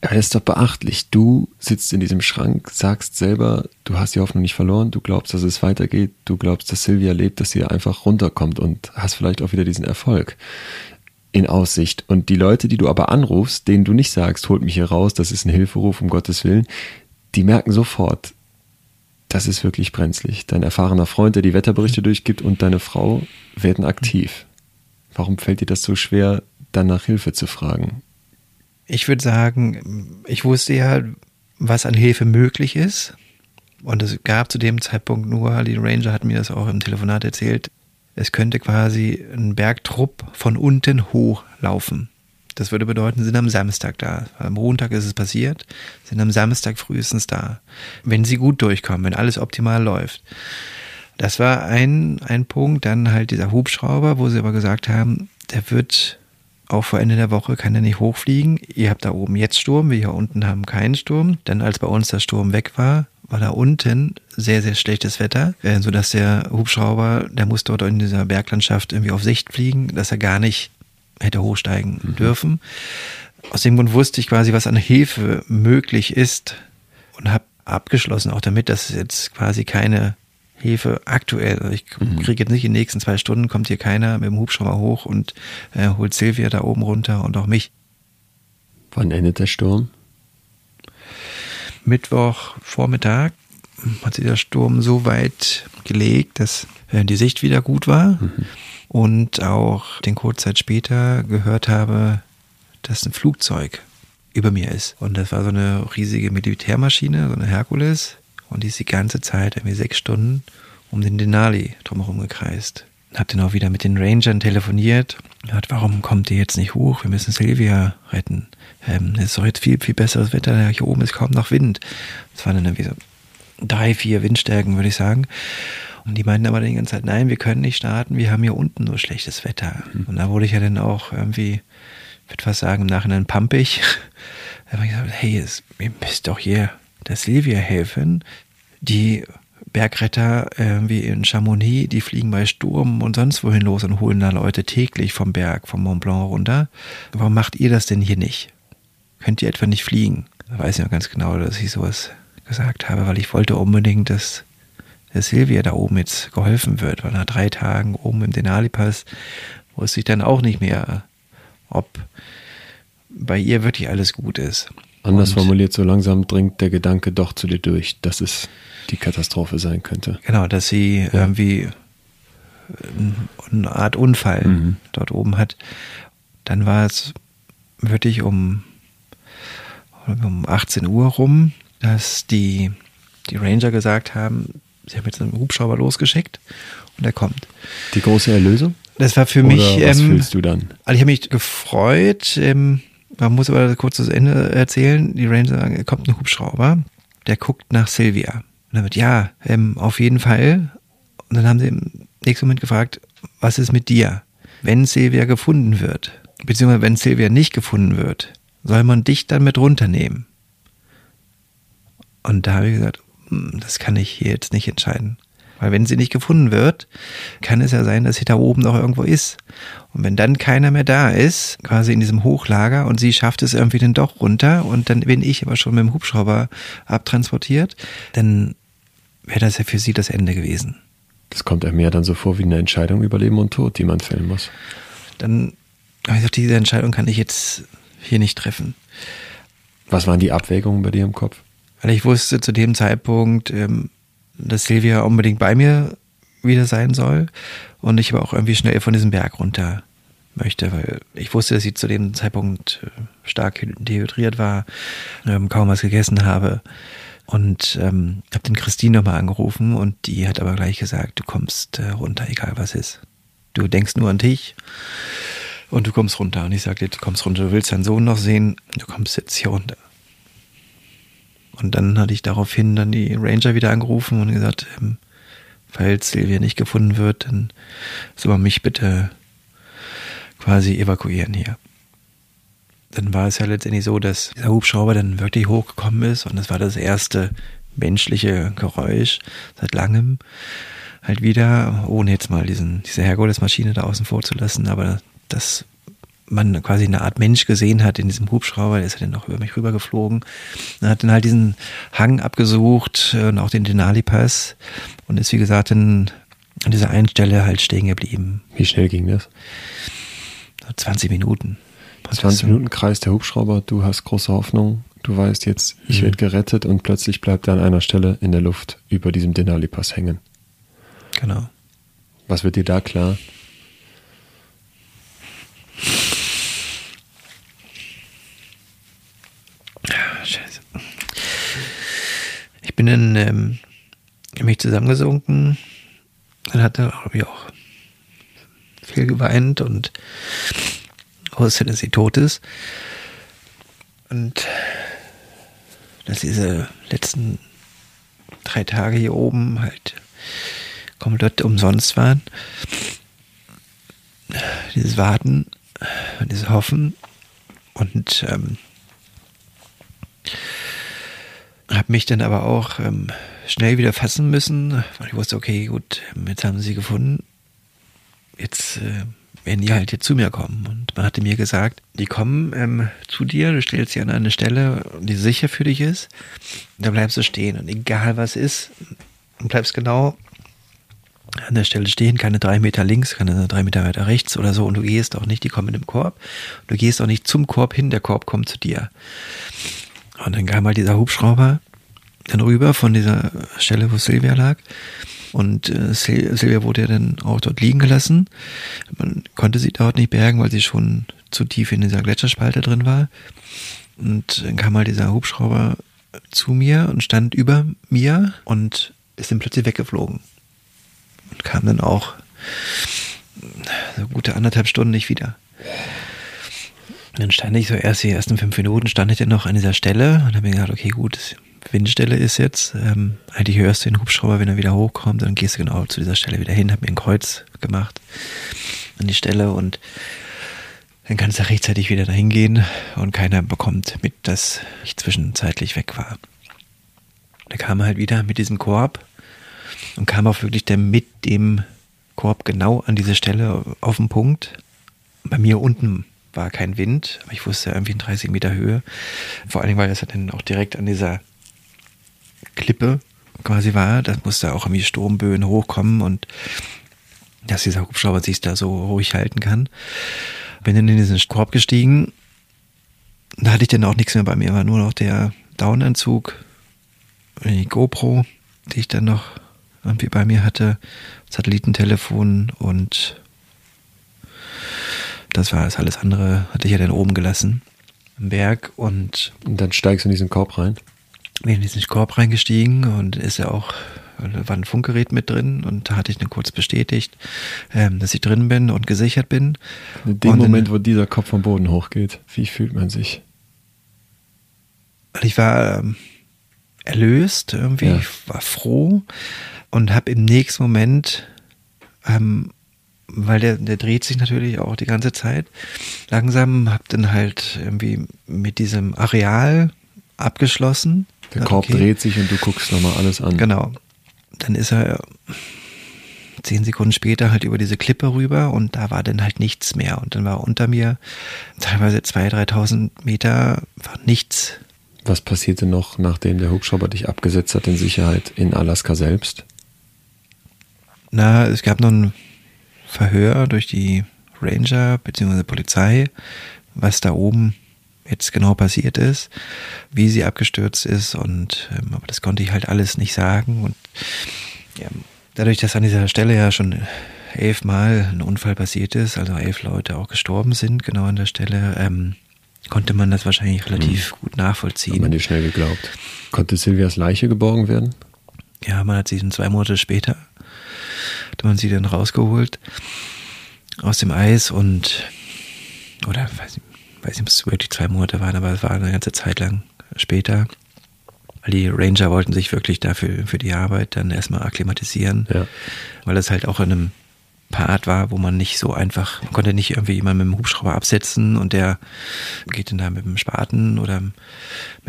Ja, das ist doch beachtlich. Du sitzt in diesem Schrank, sagst selber, du hast die Hoffnung nicht verloren, du glaubst, dass es weitergeht, du glaubst, dass Silvia lebt, dass sie einfach runterkommt und hast vielleicht auch wieder diesen Erfolg in Aussicht. Und die Leute, die du aber anrufst, denen du nicht sagst, holt mich hier raus, das ist ein Hilferuf, um Gottes Willen, die merken sofort, das ist wirklich brenzlig. Dein erfahrener Freund, der die Wetterberichte durchgibt und deine Frau werden aktiv. Warum fällt dir das so schwer, dann nach Hilfe zu fragen? Ich würde sagen, ich wusste ja, was an Hilfe möglich ist. Und es gab zu dem Zeitpunkt nur, die Ranger hatten mir das auch im Telefonat erzählt, es könnte quasi ein Bergtrupp von unten hochlaufen. Das würde bedeuten, sind am Samstag da. Am Montag ist es passiert, sind am Samstag frühestens da. Wenn sie gut durchkommen, wenn alles optimal läuft. Das war ein, ein Punkt. Dann halt dieser Hubschrauber, wo sie aber gesagt haben, der wird auch vor Ende der Woche kann er nicht hochfliegen. Ihr habt da oben jetzt Sturm, wir hier unten haben keinen Sturm. Dann als bei uns der Sturm weg war, war da unten sehr, sehr schlechtes Wetter, äh, sodass der Hubschrauber, der muss dort in dieser Berglandschaft irgendwie auf Sicht fliegen, dass er gar nicht hätte hochsteigen dürfen. Aus dem Grund wusste ich quasi, was an Hilfe möglich ist und habe abgeschlossen auch damit, dass es jetzt quasi keine Hilfe aktuell, also ich kriege jetzt nicht in den nächsten zwei Stunden, kommt hier keiner mit dem Hubschrauber hoch und äh, holt Silvia da oben runter und auch mich. Wann endet der Sturm? Mittwoch Vormittag hat sich der Sturm so weit gelegt, dass äh, die Sicht wieder gut war und auch den Kurzzeit später gehört habe, dass ein Flugzeug über mir ist. Und das war so eine riesige Militärmaschine, so eine Herkules. Und die ist die ganze Zeit, irgendwie sechs Stunden, um den Denali drumherum gekreist. Hab dann auch wieder mit den Rangern telefoniert. Hat, warum kommt ihr jetzt nicht hoch? Wir müssen Silvia retten. Ähm, es ist doch jetzt viel, viel besseres Wetter. Hier oben ist kaum noch Wind. Es waren dann irgendwie so drei, vier Windstärken, würde ich sagen. Und die meinten aber die ganze Zeit, nein, wir können nicht starten, wir haben hier unten nur schlechtes Wetter. Und da wurde ich ja dann auch irgendwie, ich würde fast sagen, im Nachhinein pampig. *laughs* Da habe ich gesagt, hey, es, ihr müsst doch hier der Silvia helfen. Die Bergretter irgendwie in Chamonix, die fliegen bei Sturm und sonst wohin los und holen da Leute täglich vom Berg, vom Mont Blanc runter. Warum macht ihr das denn hier nicht? Könnt ihr etwa nicht fliegen? Da weiß ich noch ganz genau, dass ich sowas gesagt habe, weil ich wollte unbedingt, dass der Silvia da oben jetzt geholfen wird, weil nach drei Tagen oben im Denali-Pass wusste ich dann auch nicht mehr, ob bei ihr wirklich alles gut ist. Anders Und- formuliert, so langsam dringt der Gedanke doch zu dir durch, dass es die Katastrophe sein könnte. Genau, dass sie irgendwie ein- eine Art Unfall Mhm. dort oben hat. Dann war es wirklich um, um 18 Uhr rum, dass die, die Ranger gesagt haben, sie haben jetzt einen Hubschrauber losgeschickt und er kommt. Die große Erlösung? Das war für Oder mich. was ähm, fühlst du dann? Also ich habe mich gefreut, ähm, man muss aber kurz das Ende erzählen. Die Ranger sagen, kommt ein Hubschrauber, der guckt nach Sylvia. Und dann wird, ja, ähm, auf jeden Fall. Und dann haben sie im nächsten Moment gefragt, was ist mit dir? Wenn Sylvia gefunden wird, beziehungsweise wenn Sylvia nicht gefunden wird, soll man dich dann mit runternehmen? Und da habe ich gesagt, hm, das kann ich hier jetzt nicht entscheiden. Weil wenn sie nicht gefunden wird, kann es ja sein, dass sie da oben noch irgendwo ist. Und wenn dann keiner mehr da ist, quasi in diesem Hochlager, und sie schafft es irgendwie dann doch runter, und dann bin ich aber schon mit dem Hubschrauber abtransportiert, dann wäre das ja für sie das Ende gewesen. Das kommt einem ja dann so vor wie eine Entscheidung über Leben und Tod, die man fällen muss. Dann habe ich gesagt, diese Entscheidung kann ich jetzt hier nicht treffen. Was waren die Abwägungen bei dir im Kopf? Weil ich wusste zu dem Zeitpunkt, ähm, dass Silvia unbedingt bei mir wieder sein soll und ich aber auch irgendwie schnell von diesem Berg runter möchte, weil ich wusste, dass sie zu dem Zeitpunkt äh, stark dehydriert war, ähm, kaum was gegessen habe und ähm, habe den Christine nochmal angerufen und die hat aber gleich gesagt, du kommst äh, runter, egal was ist. Du denkst nur an dich und du kommst runter. Und ich sagte, du kommst runter, du willst deinen Sohn noch sehen, du kommst jetzt hier runter. Und dann hatte ich daraufhin dann die Ranger wieder angerufen und gesagt, ähm, falls Silvia nicht gefunden wird, dann soll man mich bitte quasi evakuieren hier. Dann war es ja letztendlich so, dass dieser Hubschrauber dann wirklich hochgekommen ist und das war das erste menschliche Geräusch seit langem. Halt wieder, ohne jetzt mal diesen, diese Herkules-Maschine da außen vor zu lassen, aber das man quasi eine Art Mensch gesehen hat in diesem Hubschrauber, der ist ja dann auch über mich rübergeflogen. Er hat dann halt diesen Hang abgesucht äh, und auch den Denali-Pass und ist, wie gesagt, dann an dieser einen Stelle halt stehen geblieben. Wie schnell ging das? 20 Minuten. 20 Minuten kreist der Hubschrauber, du hast große Hoffnung, du weißt jetzt, ich mhm. werde gerettet und plötzlich bleibt er an einer Stelle in der Luft über diesem Denali-Pass hängen. Genau. Was wird dir da klar? Scheiße. Ich bin dann ähm, mich zusammengesunken. Dann hat er, glaube ich, auch viel geweint und wusste, dass sie tot ist. Und dass diese letzten drei Tage hier oben halt komplett umsonst waren. Dieses Warten, dieses Hoffen und ähm, habe mich dann aber auch ähm, schnell wieder fassen müssen, weil ich wusste, okay, gut, jetzt haben sie gefunden. Jetzt äh, werden die halt jetzt zu mir kommen. Und man hatte mir gesagt, die kommen ähm, zu dir, du stellst sie an eine Stelle, die sicher für dich ist. da bleibst du stehen. Und egal was ist, du bleibst genau an der Stelle stehen, keine drei Meter links, keine drei Meter weiter rechts oder so. Und du gehst auch nicht, die kommen den Korb. Du gehst auch nicht zum Korb hin, der Korb kommt zu dir. Und dann kam halt dieser Hubschrauber dann rüber von dieser Stelle, wo Silvia lag. Und äh, Silvia wurde ja dann auch dort liegen gelassen. Man konnte sie dort nicht bergen, weil sie schon zu tief in dieser Gletscherspalte drin war. Und dann kam halt dieser Hubschrauber zu mir und stand über mir und ist dann plötzlich weggeflogen. Und kam dann auch so gute anderthalb Stunden nicht wieder dann stand ich so erst die ersten fünf Minuten, stand ich dann noch an dieser Stelle und habe mir gedacht, okay, gut, Windstelle ist jetzt, ähm, eigentlich hörst du den Hubschrauber, wenn er wieder hochkommt, dann gehst du genau zu dieser Stelle wieder hin, habe mir ein Kreuz gemacht an die Stelle und dann kannst du rechtzeitig wieder dahin gehen und keiner bekommt mit, dass ich zwischenzeitlich weg war. Da kam er halt wieder mit diesem Korb und kam auch wirklich dann mit dem Korb genau an diese Stelle auf den Punkt. Bei mir unten war kein Wind, aber ich wusste irgendwie in 30 Meter Höhe. Vor allen Dingen, weil das dann auch direkt an dieser Klippe quasi war. Das musste auch irgendwie Sturmböen hochkommen und dass dieser Hubschrauber sich da so ruhig halten kann. Bin dann in diesen Korb gestiegen. Da hatte ich dann auch nichts mehr bei mir, war nur noch der Downanzug, die GoPro, die ich dann noch irgendwie bei mir hatte, Satellitentelefon und das war es. Alles andere hatte ich ja dann oben gelassen. Im Berg und. Und dann steigst du in diesen Korb rein? Bin in diesen Korb reingestiegen und ist ja auch Da war ein Funkgerät mit drin und da hatte ich dann kurz bestätigt, ähm, dass ich drin bin und gesichert bin. In dem Und Moment, wo dieser Kopf vom Boden hochgeht, wie fühlt man sich? Und ich war ähm, erlöst irgendwie, Ja. ich war froh und habe im nächsten Moment, ähm, weil der, der dreht sich natürlich auch die ganze Zeit, langsam habe dann halt irgendwie mit diesem Areal abgeschlossen. Der Korb okay. dreht sich und du guckst nochmal alles an. Genau. Dann ist er zehn Sekunden später halt über diese Klippe rüber und da war dann halt nichts mehr. Und dann war unter mir teilweise 2.000, 3.000 Meter war nichts. Was passierte noch, nachdem der Hubschrauber dich abgesetzt hat in Sicherheit in Alaska selbst? Na, es gab noch ein Verhör durch die Ranger bzw. Polizei, was da oben jetzt genau passiert ist, wie sie abgestürzt ist und ähm, aber das konnte ich halt alles nicht sagen und ja, dadurch, dass an dieser Stelle ja schon elfmal ein Unfall passiert ist, also elf Leute auch gestorben sind, genau an der Stelle, ähm, konnte man das wahrscheinlich relativ gut Hat man nachvollziehen. dir schnell geglaubt. Konnte Silvias Leiche geborgen werden? Ja, man hat sie dann zwei Monate später, hat man sie dann rausgeholt aus dem Eis und, oder weiß, nicht- weiß nicht, ob es wirklich zwei Monate waren, aber es war eine ganze Zeit lang später. Weil die Ranger wollten sich wirklich dafür für die Arbeit dann erstmal akklimatisieren, Ja. weil das halt auch in einem Part war, wo man nicht so einfach, man konnte nicht irgendwie jemanden mit dem Hubschrauber absetzen und der geht dann da mit dem Spaten oder mit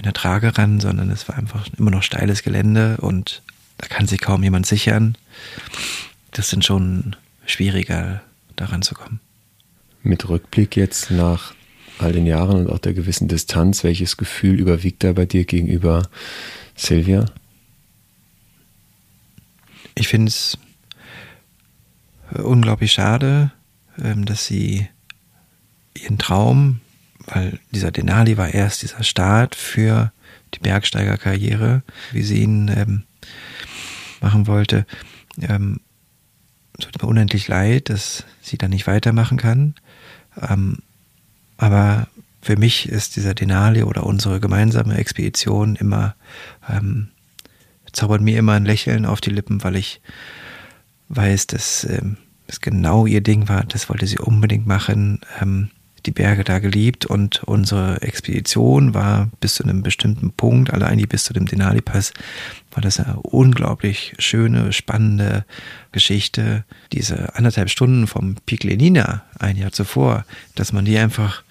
einer Trage ran, sondern es war einfach immer noch steiles Gelände und da kann sich kaum jemand sichern. Das sind schon schwieriger, daran zu kommen. Mit Rückblick jetzt nach all den Jahren und auch der gewissen Distanz, welches Gefühl überwiegt da bei dir gegenüber Silvia? Ich finde es äh, unglaublich schade, ähm, dass sie ihren Traum, weil dieser Denali war erst dieser Start für die Bergsteigerkarriere, wie sie ihn ähm, machen wollte. Ähm, tut mir unendlich leid, dass sie da nicht weitermachen kann. Ähm, aber für mich ist dieser Denali oder unsere gemeinsame Expedition immer ähm, zaubert mir immer ein Lächeln auf die Lippen, weil ich weiß, dass ähm, es genau ihr Ding war. Das wollte sie unbedingt machen. Ähm, die Berge da geliebt und unsere Expedition war bis zu einem bestimmten Punkt, allein bis zu dem Denali-Pass, war das eine unglaublich schöne, spannende Geschichte. Diese anderthalb Stunden vom Pik Lenina ein Jahr zuvor, dass man die einfach,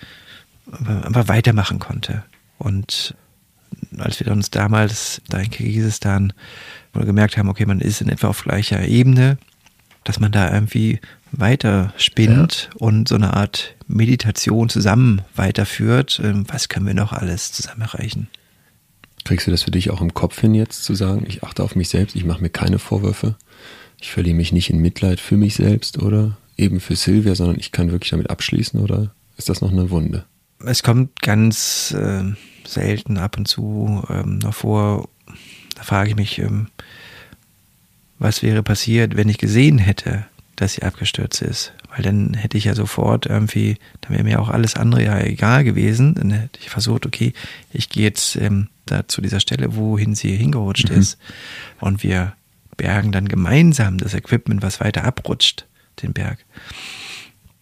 einfach weitermachen konnte. Und als wir uns damals da in Kirgisistan gemerkt haben, okay, man ist in etwa auf gleicher Ebene, dass man da irgendwie weiter spinnt und so eine Art Meditation zusammen weiterführt. Ähm, Was können wir noch alles zusammen erreichen? Kriegst du das für dich auch im Kopf hin jetzt zu sagen, ich achte auf mich selbst, ich mache mir keine Vorwürfe, ich verliere mich nicht in Mitleid für mich selbst oder eben für Silvia, sondern ich kann wirklich damit abschließen oder ist das noch eine Wunde? Es kommt ganz ähm, selten ab und zu ähm, noch vor, da frage ich mich, ähm, was wäre passiert, wenn ich gesehen hätte, dass sie abgestürzt ist. Weil dann hätte ich ja sofort irgendwie, dann wäre mir auch alles andere ja egal gewesen. Dann hätte ich versucht, okay, ich gehe jetzt ähm, da zu dieser Stelle, wohin sie hingerutscht ist. Und wir bergen dann gemeinsam das Equipment, was weiter abrutscht, den Berg.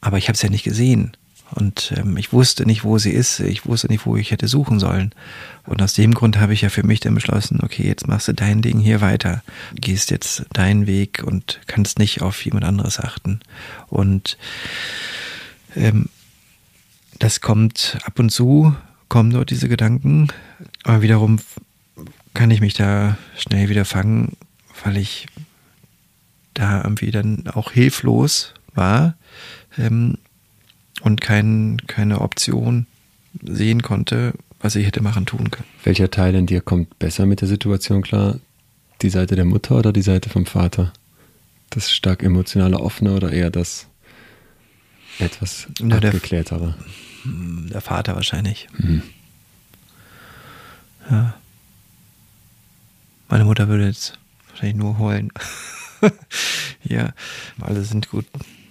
Aber ich habe es ja nicht gesehen. Und ähm, ich wusste nicht, wo sie ist. Ich wusste nicht, wo ich hätte suchen sollen. Und aus dem Grund habe ich ja für mich dann beschlossen, okay, jetzt machst du dein Ding hier weiter. Gehst jetzt deinen Weg und kannst nicht auf jemand anderes achten. Und ähm, das kommt ab und zu, kommen dort diese Gedanken. Aber wiederum kann ich mich da schnell wieder fangen, weil ich da irgendwie dann auch hilflos war. Ähm, und kein, keine Option sehen konnte, was ich hätte machen tun können. Welcher Teil in dir kommt besser mit der Situation klar? Die Seite der Mutter oder die Seite vom Vater? Das stark emotionale offene oder eher das etwas Na, der- abgeklärtere? Der Vater wahrscheinlich. Mhm. Ja. Meine Mutter würde jetzt wahrscheinlich nur heulen. *laughs* ja, alle sind gut,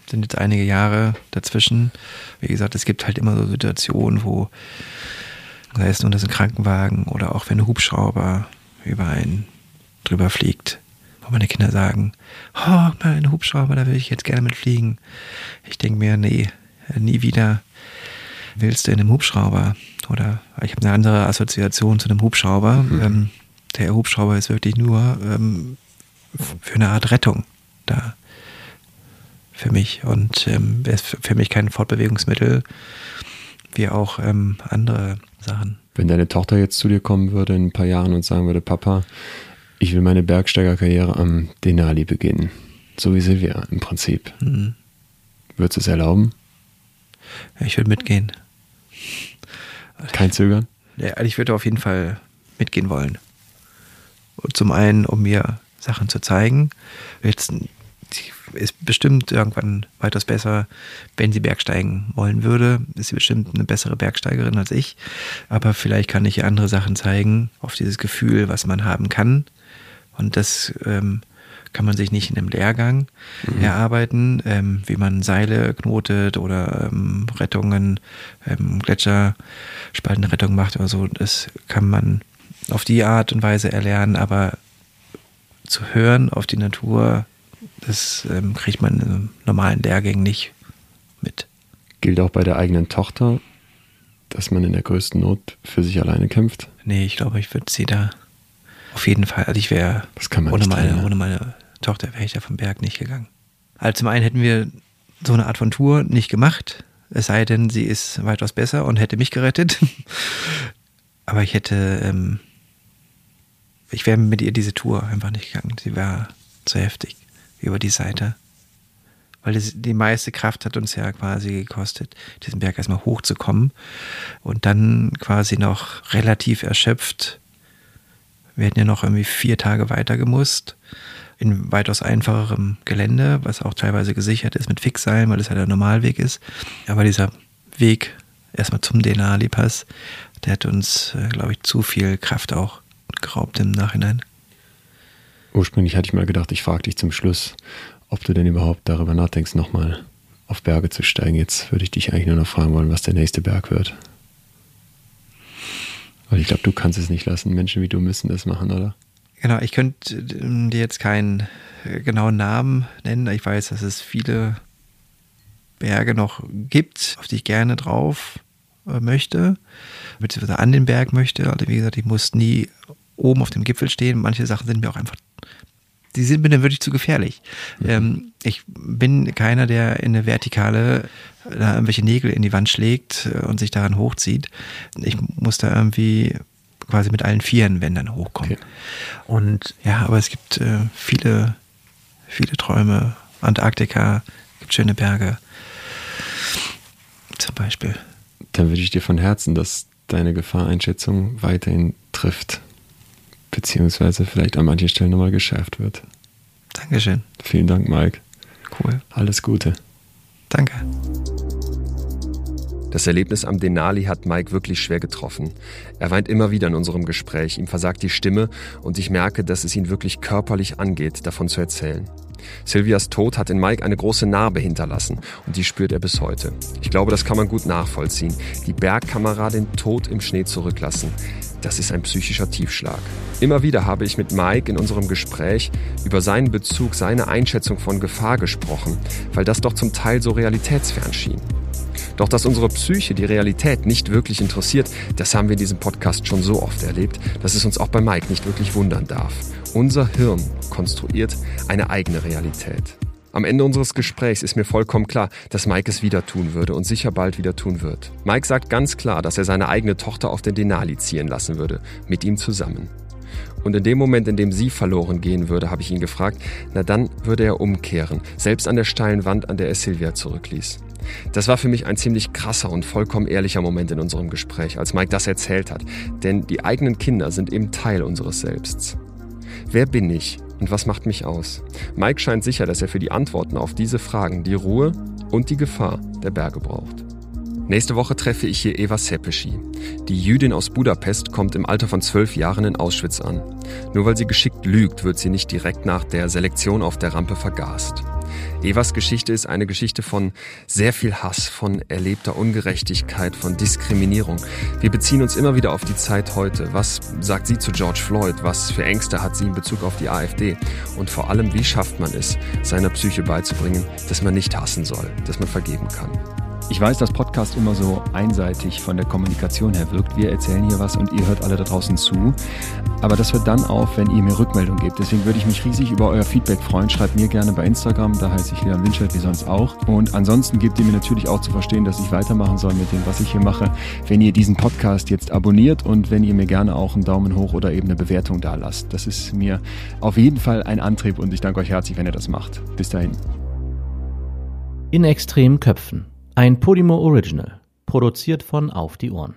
sind jetzt einige Jahre dazwischen. Wie gesagt, es gibt halt immer so Situationen, wo, sei es nun, dass ein Krankenwagen oder auch wenn ein Hubschrauber über einen drüber fliegt, wo meine Kinder sagen, oh, mein Hubschrauber, da will ich jetzt gerne mitfliegen. Ich denke mir, nee, nie wieder willst du in einem Hubschrauber. Oder ich habe eine andere Assoziation zu einem Hubschrauber. Mhm. Ähm, der Hubschrauber ist wirklich nur ähm, für eine Art Rettung da für mich. Und ähm, er ist für mich kein Fortbewegungsmittel, wie auch ähm, andere Sachen. Wenn deine Tochter jetzt zu dir kommen würde in ein paar Jahren und sagen würde, Papa, ich will meine Bergsteigerkarriere am Denali beginnen. So wie Silvia im Prinzip. Mhm. Würdest du es erlauben? Ich würde mitgehen. Kein Zögern? Ja, also ich würde auf jeden Fall mitgehen wollen. Zum einen, um mir Sachen zu zeigen. Jetzt ist bestimmt irgendwann weitaus besser, wenn sie Bergsteigen wollen würde. Ist sie bestimmt eine bessere Bergsteigerin als ich. Aber vielleicht kann ich ihr andere Sachen zeigen, auf dieses Gefühl, was man haben kann. Und das ähm, kann man sich nicht in einem Lehrgang mhm. erarbeiten, ähm, wie man Seile knotet oder ähm, Rettungen, ähm, Gletscherspaltenrettung macht oder so. Das kann man auf die Art und Weise erlernen, aber zu hören auf die Natur, das ähm, kriegt man in normalen Lehrgängen nicht mit. Gilt auch bei der eigenen Tochter, dass man in der größten Not für sich alleine kämpft? Nee, ich glaube, ich würde sie da auf jeden Fall, also ich wäre ohne, meine, ohne meine Tochter wäre ich da vom Berg nicht gegangen. Also zum einen hätten wir so eine Art von Tour nicht gemacht, es sei denn, sie ist weitaus besser und hätte mich gerettet. *laughs* Aber ich hätte, ähm, ich wäre mit ihr diese Tour einfach nicht gegangen. Sie war zu heftig über die Seite. Weil das, die meiste Kraft hat uns ja quasi gekostet, diesen Berg erstmal hochzukommen und dann quasi noch relativ erschöpft. Wir hätten ja noch irgendwie vier Tage weiter gemusst in weitaus einfacherem Gelände, was auch teilweise gesichert ist mit Fixseilen, weil es ja der Normalweg ist. Aber dieser Weg erstmal zum Denali-Pass, der hat uns, äh, glaube ich, zu viel Kraft auch geraubt im Nachhinein. Ursprünglich hatte ich mal gedacht, ich frage dich zum Schluss, ob du denn überhaupt darüber nachdenkst, nochmal auf Berge zu steigen. Jetzt würde ich dich eigentlich nur noch fragen wollen, was der nächste Berg wird. Weil ich glaube, du kannst es nicht lassen. Menschen wie du müssen das machen, oder? Genau, ich könnte ähm, dir jetzt keinen äh, genauen Namen nennen. Ich weiß, dass es viele Berge noch gibt, auf die ich gerne drauf äh, möchte, beziehungsweise an den Berg möchte. Also wie gesagt, ich muss nie oben auf dem Gipfel stehen. Manche Sachen sind mir auch einfach, die sind mir dann wirklich zu gefährlich. Mhm. Ähm, ich bin keiner, der in eine Vertikale da irgendwelche Nägel in die Wand schlägt äh, und sich daran hochzieht. Ich muss da irgendwie quasi mit allen Vieren, wenn dann hochkommen. Okay. Und ja, aber es gibt äh, viele, viele Träume. Antarktika, gibt schöne Berge. Zum Beispiel. Dann wünsche ich dir von Herzen, dass deine Gefahreinschätzung weiterhin trifft. Beziehungsweise vielleicht an manchen Stellen nochmal geschärft wird. Dankeschön. Vielen Dank, Mike. Cool. Alles Gute. Danke. Das Erlebnis am Denali hat Mike wirklich schwer getroffen. Er weint immer wieder in unserem Gespräch, ihm versagt die Stimme und ich merke, dass es ihn wirklich körperlich angeht, davon zu erzählen. Silvias Tod hat in Mike eine große Narbe hinterlassen und die spürt er bis heute. Ich glaube, das kann man gut nachvollziehen. Die Bergkameradin tot im Schnee zurücklassen. Das ist ein psychischer Tiefschlag. Immer wieder habe ich mit Mike in unserem Gespräch über seinen Bezug, seine Einschätzung von Gefahr gesprochen, weil das doch zum Teil so realitätsfern schien. Doch dass unsere Psyche die Realität nicht wirklich interessiert, das haben wir in diesem Podcast schon so oft erlebt, dass es uns auch bei Mike nicht wirklich wundern darf. Unser Hirn konstruiert eine eigene Realität. Am Ende unseres Gesprächs ist mir vollkommen klar, dass Mike es wieder tun würde und sicher bald wieder tun wird. Mike sagt ganz klar, dass er seine eigene Tochter auf den Denali ziehen lassen würde, mit ihm zusammen. Und in dem Moment, in dem sie verloren gehen würde, habe ich ihn gefragt, na dann würde er umkehren, selbst an der steilen Wand, an der er Silvia zurückließ. Das war für mich ein ziemlich krasser und vollkommen ehrlicher Moment in unserem Gespräch, als Mike das erzählt hat. Denn die eigenen Kinder sind eben Teil unseres Selbsts. Wer bin ich und was macht mich aus? Mike scheint sicher, dass er für die Antworten auf diese Fragen die Ruhe und die Gefahr der Berge braucht. Nächste Woche treffe ich hier Eva Sepeschi. Die Jüdin aus Budapest kommt im Alter von zwölf Jahren in Auschwitz an. Nur weil sie geschickt lügt, wird sie nicht direkt nach der Selektion auf der Rampe vergast. Evas Geschichte ist eine Geschichte von sehr viel Hass, von erlebter Ungerechtigkeit, von Diskriminierung. Wir beziehen uns immer wieder auf die Zeit heute. Was sagt sie zu George Floyd? Was für Ängste hat sie in Bezug auf die AfD? Und vor allem, wie schafft man es, seiner Psyche beizubringen, dass man nicht hassen soll, dass man vergeben kann? Ich weiß, dass Podcast immer so einseitig von der Kommunikation her wirkt. Wir erzählen hier was und ihr hört alle da draußen zu. Aber das hört dann auf, wenn ihr mir Rückmeldung gebt. Deswegen würde ich mich riesig über euer Feedback freuen. Schreibt mir gerne bei Instagram, da heiße ich Leon Winscheid wie sonst auch. Und ansonsten gebt ihr mir natürlich auch zu verstehen, dass ich weitermachen soll mit dem, was ich hier mache, wenn ihr diesen Podcast jetzt abonniert und wenn ihr mir gerne auch einen Daumen hoch oder eben eine Bewertung da lasst. Das ist mir auf jeden Fall ein Antrieb und ich danke euch herzlich, wenn ihr das macht. Bis dahin. In extremen Köpfen ein Podimo Original, produziert von Auf die Ohren.